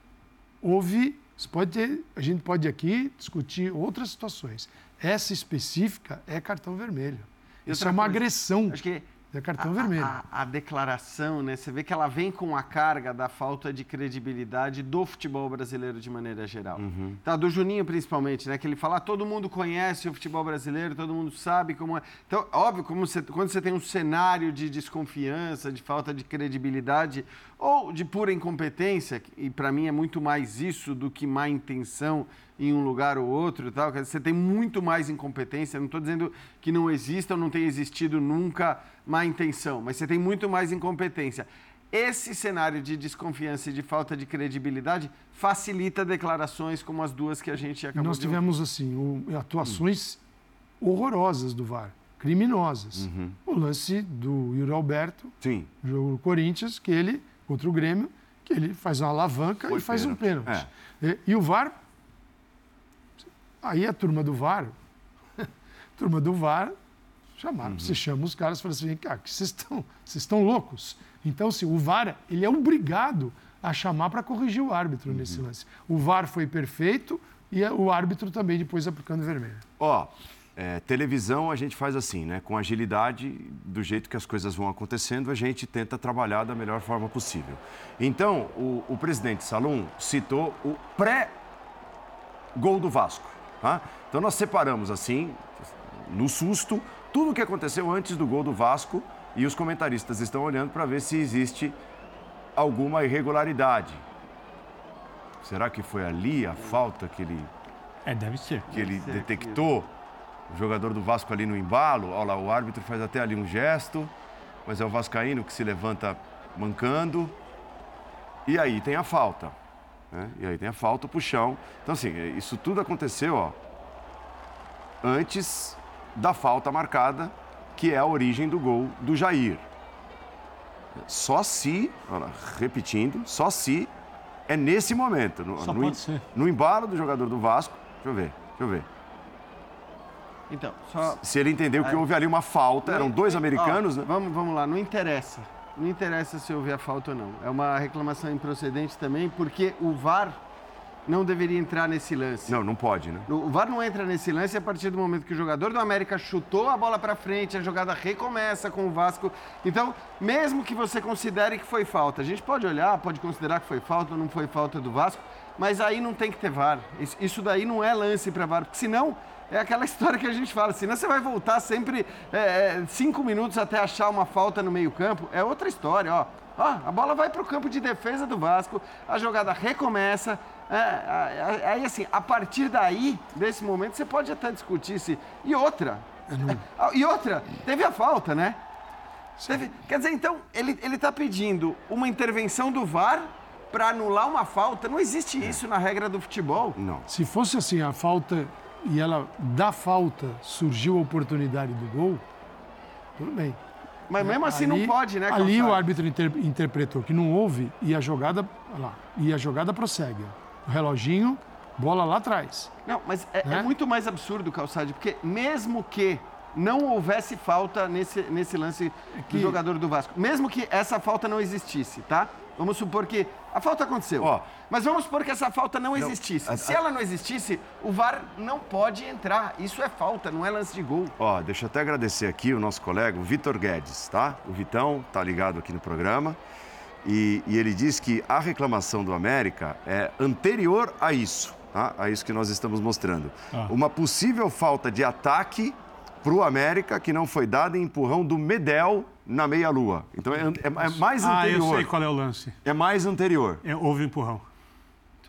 houve. Você pode ter, a gente pode aqui discutir outras situações. Essa específica é cartão vermelho. Isso é uma coisa, agressão. Acho que É cartão a, vermelho. A, a declaração, né? Você vê que ela vem com a carga da falta de credibilidade do futebol brasileiro de maneira geral. Tá, do Juninho principalmente, né? Que ele fala, ah, todo mundo conhece o futebol brasileiro, todo mundo sabe como é. Então, óbvio, como você, quando você tem um cenário de desconfiança, de falta de credibilidade ou de pura incompetência, e para mim é muito mais isso do que má intenção em um lugar ou outro e tal. Quer dizer, você tem muito mais incompetência. Não estou dizendo que não exista ou não tenha existido nunca má intenção, mas você tem muito mais incompetência. Esse cenário de desconfiança e de falta de credibilidade facilita declarações como as duas que a gente acabou nós de tivemos assim atuações horrorosas do VAR, criminosas. O lance do Yuri Alberto, Sim. jogo do Corinthians, que ele contra o Grêmio, que ele faz uma alavanca Foi e faz um pênalti. pênalti. E, e o VAR, aí a turma do VAR, turma do VAR, chamaram, você chama os caras e fala assim, cara, vocês estão, vocês estão loucos. Então, assim, o VAR, ele é obrigado a chamar para corrigir o árbitro nesse lance. O VAR foi perfeito e o árbitro também depois aplicando vermelho. Ó, é, televisão a gente faz assim, né? Com agilidade, do jeito que as coisas vão acontecendo, a gente tenta trabalhar da melhor forma possível. Então, o, o presidente Salum citou o pré-gol do Vasco. Tá? Então, nós separamos assim, no susto, tudo o que aconteceu antes do gol do Vasco e os comentaristas estão olhando para ver se existe alguma irregularidade. Será que foi ali a falta que ele É, deve ser. que ele detectou o jogador do Vasco ali no embalo. Olha lá, o árbitro faz até ali um gesto. mas é o Vascaíno que se levanta mancando. E aí tem a falta. Né? E aí tem a falta, o puxão. Então, assim, isso tudo aconteceu ó, antes da falta marcada, que é a origem do gol do Jair. Só se, olha, repetindo, só se é nesse momento, no, Só no, pode ser. no embalo do jogador do Vasco. Deixa eu ver, deixa eu ver. Então, só. Se ele entendeu que É. houve ali uma falta, eram dois americanos, Ó, né? Vamos, vamos lá, não interessa. Não interessa se houve a falta ou não. É uma reclamação improcedente também, porque o VAR não deveria entrar nesse lance. Não, não pode, né? O VAR não entra nesse lance a partir do momento que o jogador do América chutou a bola para frente, a jogada recomeça com o Vasco. Então, mesmo que você considere que foi falta, a gente pode olhar, pode considerar que foi falta ou não foi falta do Vasco, mas aí não tem que ter VAR. Isso, daí não é lance para VAR, porque senão é aquela história que a gente fala, senão você vai voltar sempre é, é, cinco minutos até achar uma falta no meio-campo. É outra história, ó. Ó, a bola vai para o campo de defesa do Vasco, a jogada recomeça. É, é, é, aí, assim, a partir daí, desse momento, você pode até discutir se. E outra. Ah, E outra, teve a falta, né? Teve- quer dizer, então, ele, ele tá pedindo uma intervenção do VAR para anular uma falta. Não existe isso na regra do futebol. Não. Se fosse assim, a falta e ela da falta surgiu a oportunidade do gol, tudo bem. Mas mesmo assim Ali- não pode, né, Ali o árbitro inter- interpretou que não houve e a jogada, olha lá, e a jogada prossegue. O reloginho, bola lá atrás. Não, mas é, é Né? muito mais absurdo, Calçade, porque mesmo que não houvesse falta nesse, nesse lance que- do jogador do Vasco, mesmo que essa falta não existisse, tá? Vamos supor que a falta aconteceu. Ó. mas vamos supor que essa falta não existisse. a- Se a- ela não existisse, o VAR não pode entrar. Isso é falta, não é lance de gol. Ó, deixa eu até agradecer aqui o nosso colega, o Vitor Guedes, tá? O Vitão tá ligado aqui no programa. E, e ele diz que a reclamação do América é anterior a isso, tá? A isso que nós estamos mostrando. Ah. Uma possível falta de ataque para o América que não foi dada em empurrão do Medel na meia-lua. Então é, é- é mais Ah, eu anterior. sei qual é o lance. É mais anterior. É, houve empurrão.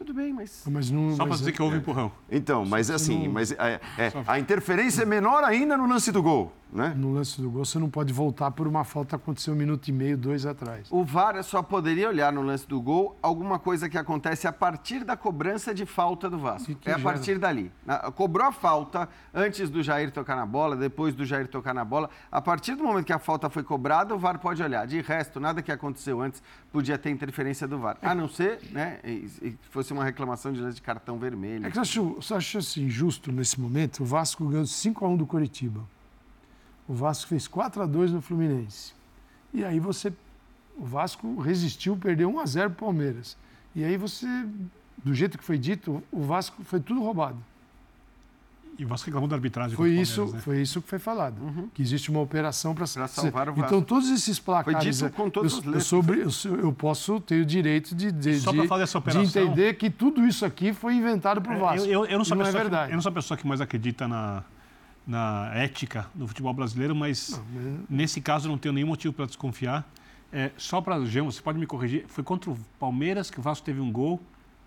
Tudo bem, mas. Mas não, Só para dizer é- que houve empurrão. Então, mas assim, mas é- é- a interferência é menor ainda no lance do gol, né? no lance do gol, você não pode voltar por uma falta que aconteceu um minuto e meio, dois atrás. O VAR só poderia olhar no lance do gol alguma coisa que acontece a partir da cobrança de falta do Vasco. Que É a gera- partir dali. Cobrou a falta antes do Jair tocar na bola, depois do Jair tocar na bola. A partir do momento que a falta foi cobrada, o VAR pode olhar. De resto, nada que aconteceu antes podia ter interferência do VAR. A não ser, né, e- e que fosse uma reclamação de de cartão vermelho. É que eu acho, eu acho assim, justo nesse momento, o Vasco ganhou 5x1 do Coritiba. O Vasco fez 4x2 no Fluminense. E aí você. O Vasco resistiu, perdeu 1x0 pro Palmeiras. E aí você, do jeito que foi dito, o Vasco foi tudo roubado. E o Vasco reclamou da arbitragem. Foi o isso, né? foi isso que foi falado. Que existe uma operação para salvar o Vasco. Então todos esses placares. Foi dito com todas eu, as eu, letras. sobre, eu, eu posso ter o direito de, de, Só de, fazer essa de operação- entender que tudo isso aqui foi inventado por Vasco. Eu, eu, eu não sou a não é pessoa verdade. Que, eu não sou a pessoa que mais acredita na, na ética do futebol brasileiro, mas nesse caso eu não tenho nenhum motivo para desconfiar. É, só para o Jean, você pode me corrigir, foi contra o Palmeiras que o Vasco teve um gol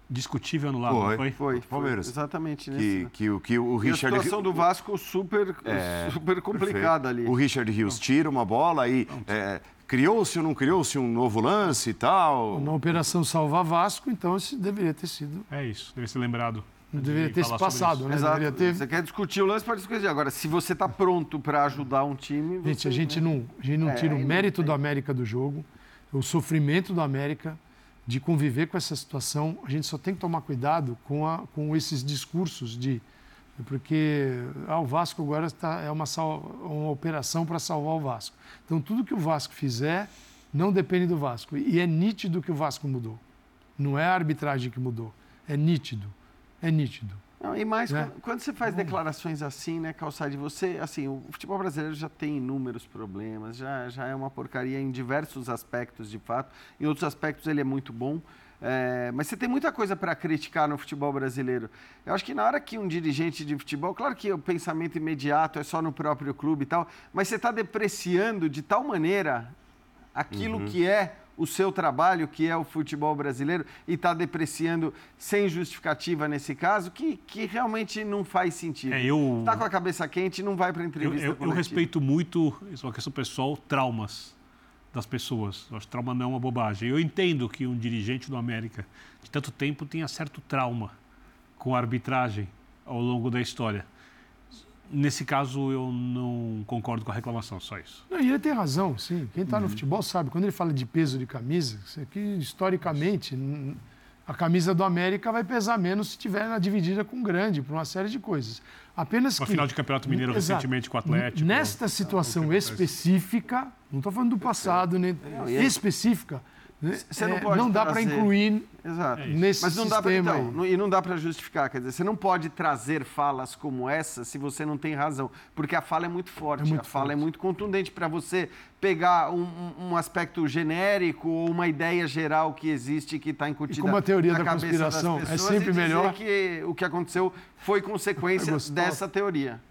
discutível anulado, não Foi. foi? Foi, Palmeiras. Foi exatamente nesse. Que, que, o- que o E a Richard. situação do Vasco super, É, super complicada ali. O Richard Rios tira uma bola e é, criou-se ou não criou-se um novo lance e tal. Na Operação Salvar Vasco, então isso deveria ter sido. É isso, deve ser lembrado. Não de deveria ter se passado, né? Exato. Ter. Você quer discutir o lance, pode discutir. Agora, se você está pronto para ajudar um time. Gente, você- a gente não, a gente não É, tira o mérito do América do jogo, o sofrimento do América de conviver com essa situação. A gente só tem que tomar cuidado com, a, com esses discursos de. Porque ah, o Vasco agora está, é uma, uma operação para salvar o Vasco. Então, tudo que o Vasco fizer não depende do Vasco. E é nítido que o Vasco mudou. Não é a arbitragem que mudou. É nítido. É nítido. Não, e mais, né? quando, você faz declarações assim, né, Calçade, você, assim, o futebol brasileiro já tem inúmeros problemas, já, já é uma porcaria em diversos aspectos, de fato. Em outros aspectos ele é muito bom. É, mas você tem muita coisa para criticar no futebol brasileiro. Eu acho que na hora que um dirigente de futebol, claro que o pensamento imediato é só no próprio clube e tal, mas você está depreciando de tal maneira aquilo que é o seu trabalho, que é o futebol brasileiro, e está depreciando sem justificativa nesse caso, que, que realmente não faz sentido. É, eu- Está com a cabeça quente, não vai para Eu, entrevista eu- eu coletiva. respeito muito, isso é uma questão pessoal, traumas. das pessoas. Eu acho que trauma não é uma bobagem. Eu entendo que um dirigente do América de tanto tempo tenha certo trauma com a arbitragem ao longo da história. Nesse caso, eu não concordo com a reclamação, só isso. Não, e ele tem razão, sim. Quem está uhum. no futebol sabe. Quando ele fala de peso de camisa, isso aqui, historicamente, a camisa do América vai pesar menos se tiver dividida com grande, por uma série de coisas. Apenas uma que... final de Campeonato Mineiro Exato. recentemente com o Atlético. Nesta situação específica, não estou falando do passado, nem específica, você não, é, pode não dá para incluir Exato. É nesse Mas não sistema dá pra, então, E não dá para justificar. Quer dizer, você não pode trazer falas como essa se você não tem razão. Porque a fala é muito forte, é muito a fala forte. é muito contundente para você pegar um, um, aspecto genérico ou uma ideia geral que existe que está incutida e como a teoria da conspiração é sempre melhor que o que aconteceu foi consequência dessa teoria.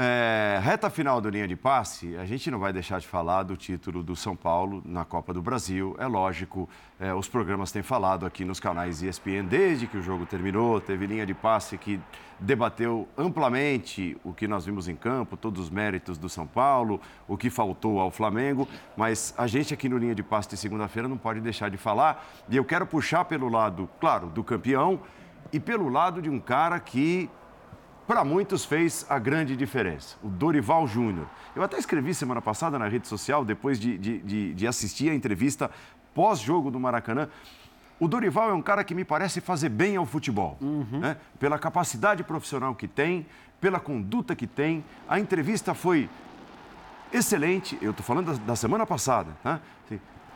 É, reta final do linha de passe, a gente não vai deixar de falar do título do São Paulo na Copa do Brasil. É lógico, é, os programas têm falado aqui nos canais ESPN desde que o jogo terminou. Teve linha de passe que debateu amplamente o que nós vimos em campo, todos os méritos do São Paulo, o que faltou ao Flamengo. Mas a gente aqui no linha de passe de segunda-feira não pode deixar de falar. E eu quero puxar pelo lado, claro, do campeão e pelo lado de um cara que para muitos fez a grande diferença, o Dorival Júnior. Eu até escrevi semana passada na rede social, depois de, de, de, de assistir a entrevista pós-jogo do Maracanã. O Dorival é um cara que me parece fazer bem ao futebol, uhum. né? pela capacidade profissional que tem, pela conduta que tem. A entrevista foi excelente, eu estou falando da, da, semana passada, né?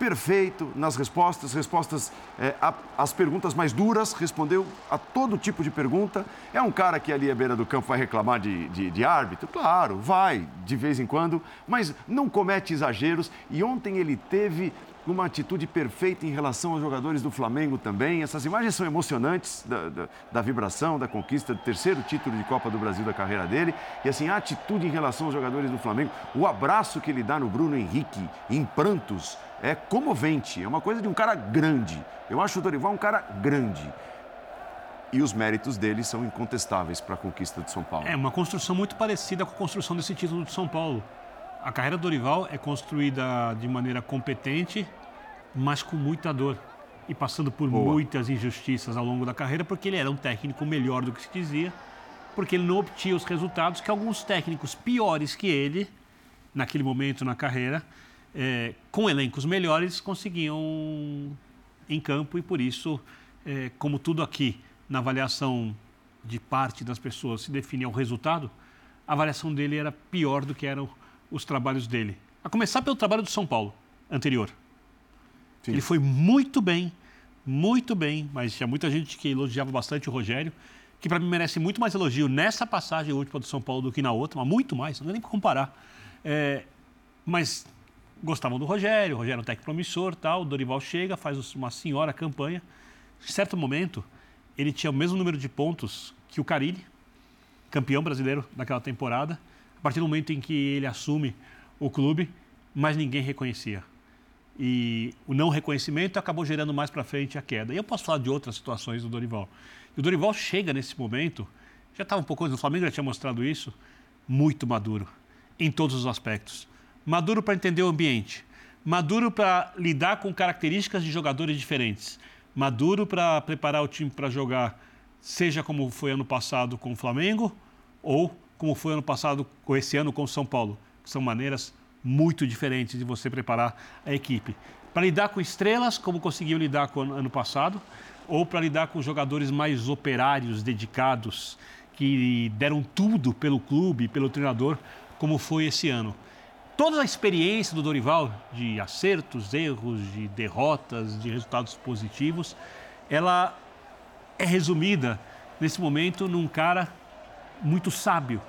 Perfeito nas respostas, respostas é, às perguntas mais duras, respondeu a todo tipo de pergunta. É um cara que ali à beira do campo vai reclamar de, de, de árbitro? Claro, vai, de vez em quando, mas não comete exageros. E ontem ele teve uma atitude perfeita em relação aos jogadores do Flamengo também. Essas imagens são emocionantes da, da, da, vibração, da conquista do terceiro título de Copa do Brasil da carreira dele. E assim, a atitude em relação aos jogadores do Flamengo, o abraço que ele dá no Bruno Henrique em prantos, é comovente. É uma coisa de um cara grande. Eu acho o Dorival um cara grande. E os méritos dele são incontestáveis para a conquista de São Paulo. É uma construção muito parecida com a construção desse título de São Paulo a carreira do Dorival é construída de maneira competente, mas com muita dor. E passando por Boa. muitas injustiças ao longo da carreira, porque ele era um técnico melhor do que se dizia, porque ele não obtinha os resultados que alguns técnicos piores que ele, naquele momento na carreira, é, com elencos melhores, conseguiam em campo e por isso, é, como tudo aqui na avaliação de parte das pessoas se define ao resultado, a avaliação dele era pior do que eram os trabalhos dele. A começar pelo trabalho do São Paulo, anterior. Sim. Ele foi muito bem, muito bem, mas tinha muita gente que elogiava bastante o Rogério, que para mim merece muito mais elogio nessa passagem última do São Paulo do que na outra, mas muito mais, não dá nem para comparar. É, mas gostavam do Rogério, o Rogério é um técnico promissor, tal, o Dorival chega, faz uma senhora campanha. Em certo momento, ele tinha o mesmo número de pontos que o Carilli, campeão brasileiro daquela temporada, a partir do momento em que ele assume o clube, mas ninguém reconhecia. E o não reconhecimento acabou gerando mais para frente a queda. E eu posso falar de outras situações do Dorival. E o Dorival chega nesse momento, já estava um pouco antes, o Flamengo já tinha mostrado isso, muito maduro, em todos os aspectos. Maduro para entender o ambiente, maduro para lidar com características de jogadores diferentes, maduro para preparar o time para jogar, seja como foi ano passado com o Flamengo, ou como foi ano passado ou esse ano com o São Paulo. São maneiras muito diferentes de você preparar a equipe. Para lidar com estrelas, como conseguiu lidar com ano passado, ou para lidar com jogadores mais operários, dedicados, que deram tudo pelo clube, pelo treinador, como foi esse ano. Toda a experiência do Dorival, de acertos, erros, de derrotas, de resultados positivos, ela é resumida nesse momento num cara muito sábio,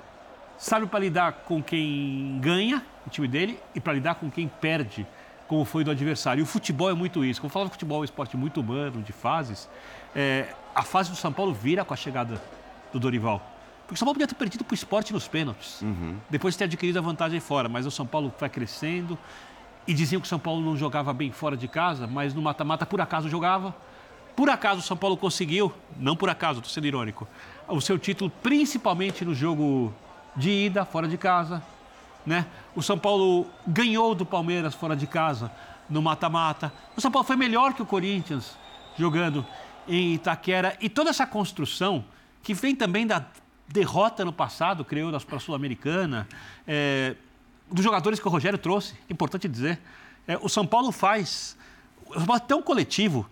sabe para lidar com quem ganha, o time dele, e para lidar com quem perde, como foi do adversário. E o futebol é muito isso. Como fala, o futebol é um esporte muito humano, de fases. É, a fase do São Paulo vira com a chegada do Dorival. Porque o São Paulo podia ter perdido para o esporte nos pênaltis, uhum. depois de ter adquirido a vantagem fora. Mas o São Paulo vai crescendo. E diziam que o São Paulo não jogava bem fora de casa, mas no mata-mata por acaso jogava. Por acaso o São Paulo conseguiu, não por acaso, estou sendo irônico, o seu título, principalmente no jogo de ida, fora de casa. né? O São Paulo ganhou do Palmeiras fora de casa no mata-mata. O São Paulo foi melhor que o Corinthians jogando em Itaquera. E toda essa construção, que vem também da derrota no passado, creio, para a Sul-Americana, é, dos jogadores que o Rogério trouxe, importante dizer. É, o São Paulo faz. O São Paulo é tão coletivo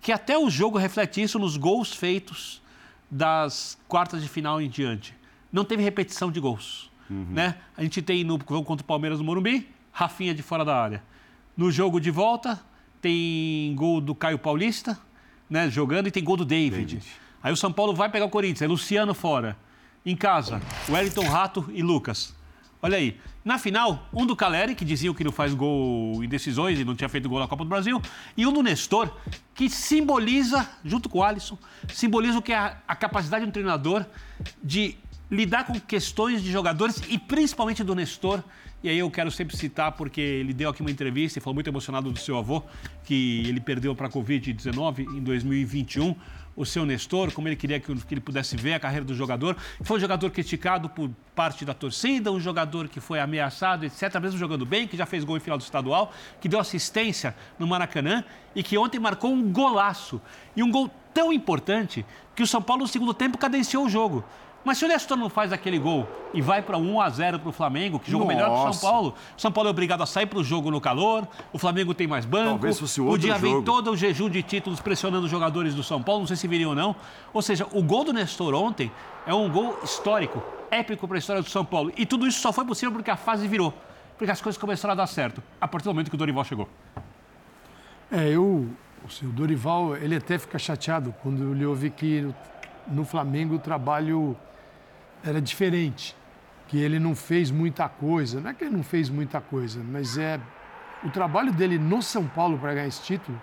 que até o jogo reflete isso nos gols feitos das quartas de final em diante. Não teve repetição de gols. Uhum. Né? A gente tem no jogo contra o Palmeiras no Morumbi, Rafinha de fora da área. No jogo de volta, tem gol do Caio Paulista, né, jogando, e tem gol do David. David. Aí o São Paulo vai pegar o Corinthians, é Luciano fora. Em casa, Wellington Rato e Lucas. Olha aí. Na final, um do Caleri, que diziam que não faz gol em decisões e não tinha feito gol na Copa do Brasil, e um do Nestor, que simboliza, junto com o Alisson, simboliza o que é a, a capacidade de um treinador de lidar com questões de jogadores e principalmente do Nestor. E aí eu quero sempre citar, porque ele deu aqui uma entrevista e falou muito emocionado do seu avô, que ele perdeu para a Covid-19 em 2021 o seu Nestor, como ele queria que, ele pudesse ver a carreira do jogador. Foi um jogador criticado por parte da torcida, um jogador que foi ameaçado, etc., mesmo jogando bem, que já fez gol em final do estadual, que deu assistência no Maracanã e que ontem marcou um golaço. E um gol tão importante que o São Paulo, no segundo tempo, cadenciou o jogo. Mas se o Nestor não faz aquele gol e vai para 1 a 0 para o Flamengo, que jogou melhor que o São Paulo, o São Paulo é obrigado a sair para o jogo no calor, o Flamengo tem mais banco. Talvez fosse outro o dia jogo. vem todo o jejum de títulos pressionando os jogadores do São Paulo, não sei se viriam ou não. Ou seja, o gol do Nestor ontem é um gol histórico, épico para a história do São Paulo. E tudo isso só foi possível porque a fase virou, porque as coisas começaram a dar certo, a partir do momento que o Dorival chegou. É, eu, o Dorival, ele até fica chateado quando ele ouve que no Flamengo o trabalho era diferente, que ele não fez muita coisa. Não é que ele não fez muita coisa, mas é o trabalho dele no São Paulo para ganhar esse título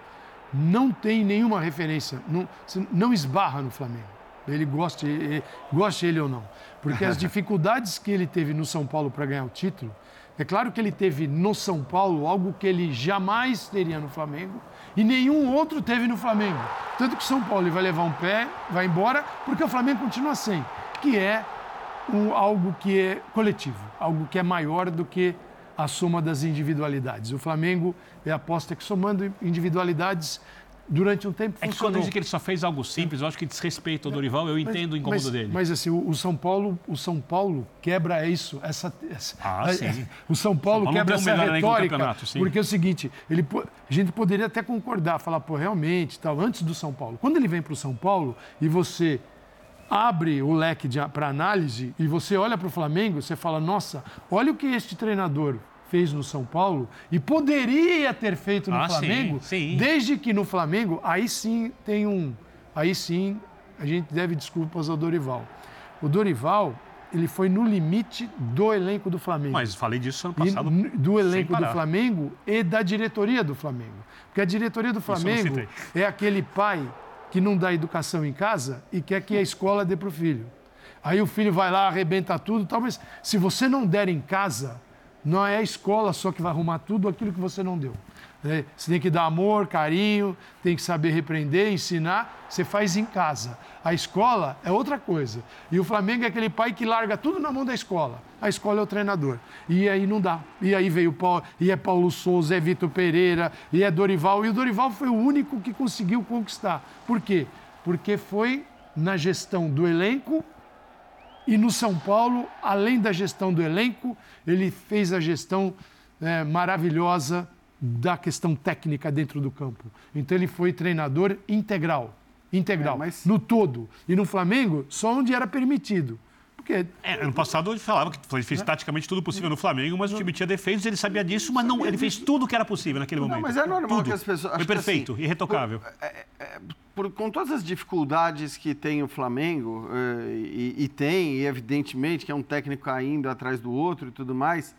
não tem nenhuma referência, não, não esbarra no Flamengo. Ele goste, ele, goste ele ou não. Porque as dificuldades que ele teve no São Paulo para ganhar o título, é claro que ele teve no São Paulo algo que ele jamais teria no Flamengo e nenhum outro teve no Flamengo. Tanto que o São Paulo vai levar um pé, vai embora, porque o Flamengo continua sem, que é um, algo que é coletivo, algo que é maior do que a soma das individualidades. O Flamengo é aposta que somando individualidades durante um tempo é que quando diz que ele só fez algo simples, eu acho que desrespeita o Dorival, eu entendo mas, o incômodo mas, dele. Mas assim, o, o, São Paulo, o São Paulo quebra isso, essa, essa ah, sim. É, o São Paulo, São Paulo quebra essa retórica, porque é o seguinte, ele, a gente poderia até concordar, falar, pô, realmente, tal, antes do São Paulo. Quando ele vem para o São Paulo e você abre o leque para análise e você olha para o Flamengo, você fala: nossa, olha o que este treinador fez no São Paulo e poderia ter feito no ah, Flamengo, sim, sim. desde que no Flamengo, aí sim tem um. Aí sim a gente deve desculpas ao Dorival. O Dorival, ele foi no limite do elenco do Flamengo. Mas falei disso ano passado. E do elenco do Flamengo e da diretoria do Flamengo. Porque a diretoria do Flamengo é aquele pai que não dá educação em casa e quer que a escola dê para o filho. Aí o filho vai lá, arrebenta tudo, tal, mas se você não der em casa, não é a escola só que vai arrumar tudo aquilo que você não deu. É, você tem que dar amor, carinho, tem que saber repreender, ensinar. Você faz em casa. A escola é outra coisa. E o Flamengo é aquele pai que larga tudo na mão da escola. A escola é o treinador. E aí não dá. E aí veio Paulo, e é Paulo Souza, é Vitor Pereira, e é Dorival. E o Dorival foi o único que conseguiu conquistar. Por quê? Porque foi na gestão do elenco e no São Paulo, além da gestão do elenco, ele fez a gestão é, maravilhosa da questão técnica dentro do campo. Então ele foi treinador integral, integral, é, mas... no todo. E no Flamengo, só onde era permitido. Porque... É, ano passado ele falava que ele fez é. taticamente tudo possível no Flamengo, mas o time tinha defeitos, ele sabia disso, mas não, ele fez tudo o que era possível naquele momento. Não, mas é normal tudo. que as pessoas. Foi perfeito, assim, irretocável. Por, é, é, por, com todas as dificuldades que tem o Flamengo, é, e, e, tem, e evidentemente que é um técnico caindo atrás do outro e tudo mais,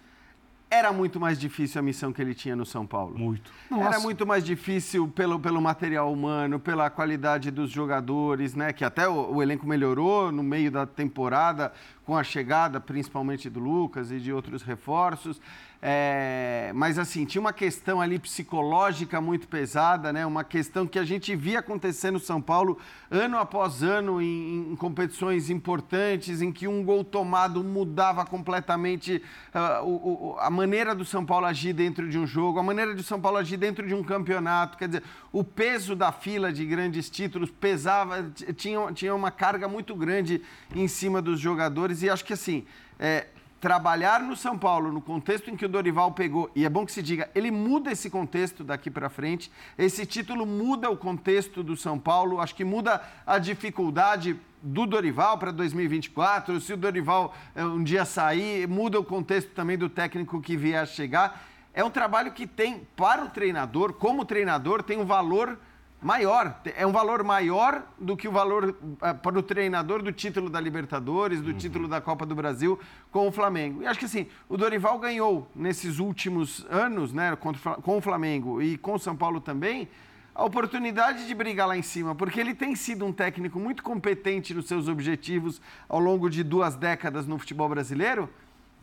era muito mais difícil a missão que ele tinha no São Paulo. Muito. Nossa. Era muito mais difícil pelo, pelo material humano, pela qualidade dos jogadores, né? Que até o, o, elenco melhorou no meio da temporada com a chegada, principalmente do Lucas e de outros reforços. É, mas assim, tinha uma questão ali psicológica muito pesada, né? Uma questão que a gente via acontecer no São Paulo ano após ano em, em competições importantes, em que um gol tomado mudava completamente uh, o, o, a maneira do São Paulo agir dentro de um jogo, a maneira do São Paulo agir dentro de um campeonato. Quer dizer, o peso da fila de grandes títulos pesava, tinha, tinha uma carga muito grande em cima dos jogadores e acho que assim. É, trabalhar no São Paulo, no contexto em que o Dorival pegou, e é bom que se diga, ele muda esse contexto daqui para frente. Esse título muda o contexto do São Paulo, acho que muda a dificuldade do Dorival para 2024. Se o Dorival eh, um dia sair, muda o contexto também do técnico que vier a chegar. É um trabalho que tem, para o treinador, como treinador, tem um valor maior, é um valor maior do que o valor uh, para o treinador do título da Libertadores, do uhum. título da Copa do Brasil com o Flamengo. E acho que assim, o Dorival ganhou nesses últimos anos, né, com o Flamengo e com o São Paulo também, a oportunidade de brigar lá em cima, porque ele tem sido um técnico muito competente nos seus objetivos ao longo de duas décadas no futebol brasileiro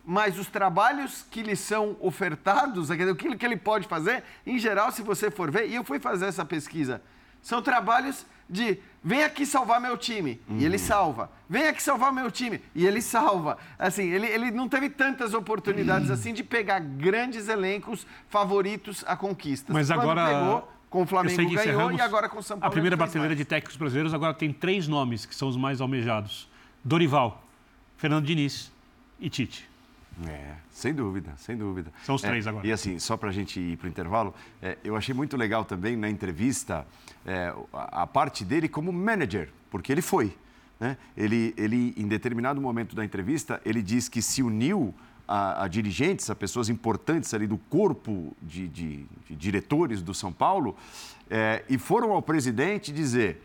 mas os trabalhos que lhe são ofertados, aquilo que ele pode fazer, em geral, se você for ver, e eu fui fazer essa pesquisa, são trabalhos de vem aqui salvar meu time, uhum. e ele uhum. salva. Vem aqui salvar meu time, e ele salva. Assim, ele, ele não teve tantas oportunidades uhum. assim de pegar grandes elencos favoritos a conquistas. Mas Quando agora pegou, com o Flamengo ganhou e agora com o São Paulo. A primeira brasileira de técnicos brasileiros agora tem três nomes que são os mais almejados: Dorival, Fernando Diniz e Tite. É, sem dúvida, sem dúvida. São os três é, agora. E assim, só para a gente ir para o intervalo, é, eu achei muito legal também na entrevista é, a, a, parte dele como manager, porque ele foi. Né? Ele, ele, em determinado momento da entrevista, ele diz que se uniu a, a dirigentes, a pessoas importantes ali do corpo de, de, de diretores do São Paulo, é, e foram ao presidente dizer: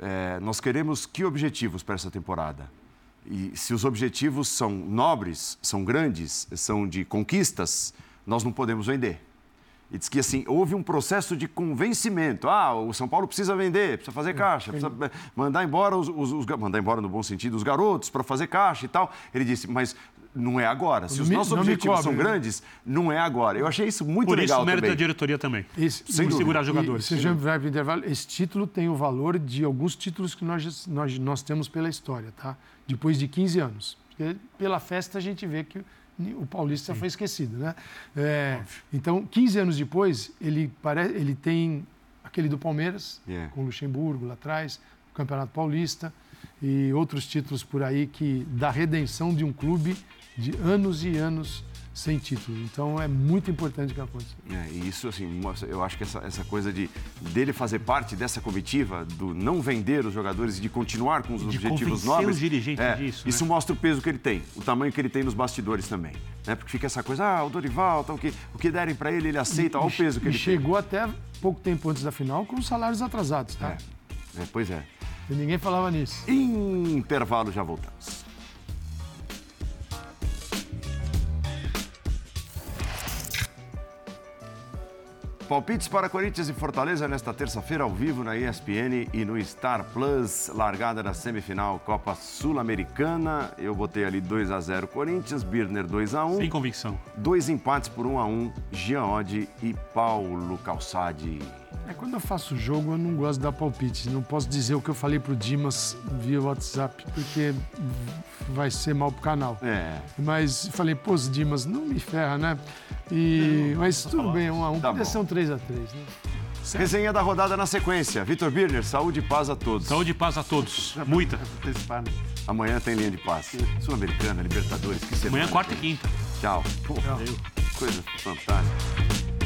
é, nós queremos que objetivos para essa temporada? E se os objetivos são nobres, são grandes, são de conquistas, nós não podemos vender. E diz que assim, houve um processo de convencimento. Ah, o São Paulo precisa vender, precisa fazer caixa, precisa mandar embora os, os, os mandar embora no bom sentido os garotos para fazer caixa e tal. Ele disse, mas não é agora. Se os nossos objetivos cobre, são grandes, não é agora. Eu achei isso muito Por legal isso, o mérito também. da diretoria também. Isso, sem segurar jogadores. E, se já vai para intervalo, esse título tem o valor de alguns títulos que nós, nós, nós temos pela história, tá? Depois de 15 anos. Porque pela festa a gente vê que o Paulista Sim. foi esquecido, né? É, então, 15 anos depois, ele, pare... ele tem aquele do Palmeiras, yeah. com o Luxemburgo lá atrás, o Campeonato Paulista e outros títulos por aí que da redenção de um clube de anos e anos sem título. Então é muito importante que aconteça. É, e isso, assim, eu acho que essa, essa coisa de dele fazer parte dessa comitiva, do não vender os jogadores e de continuar com os de objetivos nobres. os dirigentes é, disso. Isso né? mostra o peso que ele tem, o tamanho que ele tem nos bastidores também. Né? Porque fica essa coisa, ah, o Dorival, tá, o, que, o que derem para ele, ele aceita, e, olha o peso que ele chegou tem. até pouco tempo antes da final com os salários atrasados, tá? É, é pois é. E ninguém falava nisso. Intervalo, já voltamos. Palpites para Corinthians e Fortaleza nesta terça-feira ao vivo na ESPN e no Star Plus, largada da semifinal Copa Sul-Americana. Eu botei ali 2 a 0 Corinthians, Birner 2 a 1. Sem convicção. Dois empates por 1 a 1, Jean Oddi e Paulo Calçade. É, quando eu faço jogo, eu não gosto de dar palpite. Não posso dizer o que eu falei pro Dimas via WhatsApp, porque vai ser mal pro canal. É. Mas falei, pô, Dimas, não me ferra, né? E, não, mas tudo bem, um a um. Tá Podia ser um 3x3, né? Certo. Resenha da rodada na sequência. Vitor Birner, saúde e paz a todos. Saúde e paz a todos. Muita. Amanhã tem linha de passe. Sul-Americana, Libertadores, que semana. Amanhã, quarta e quinta. Tchau. Pô, Tchau. Coisa fantástica.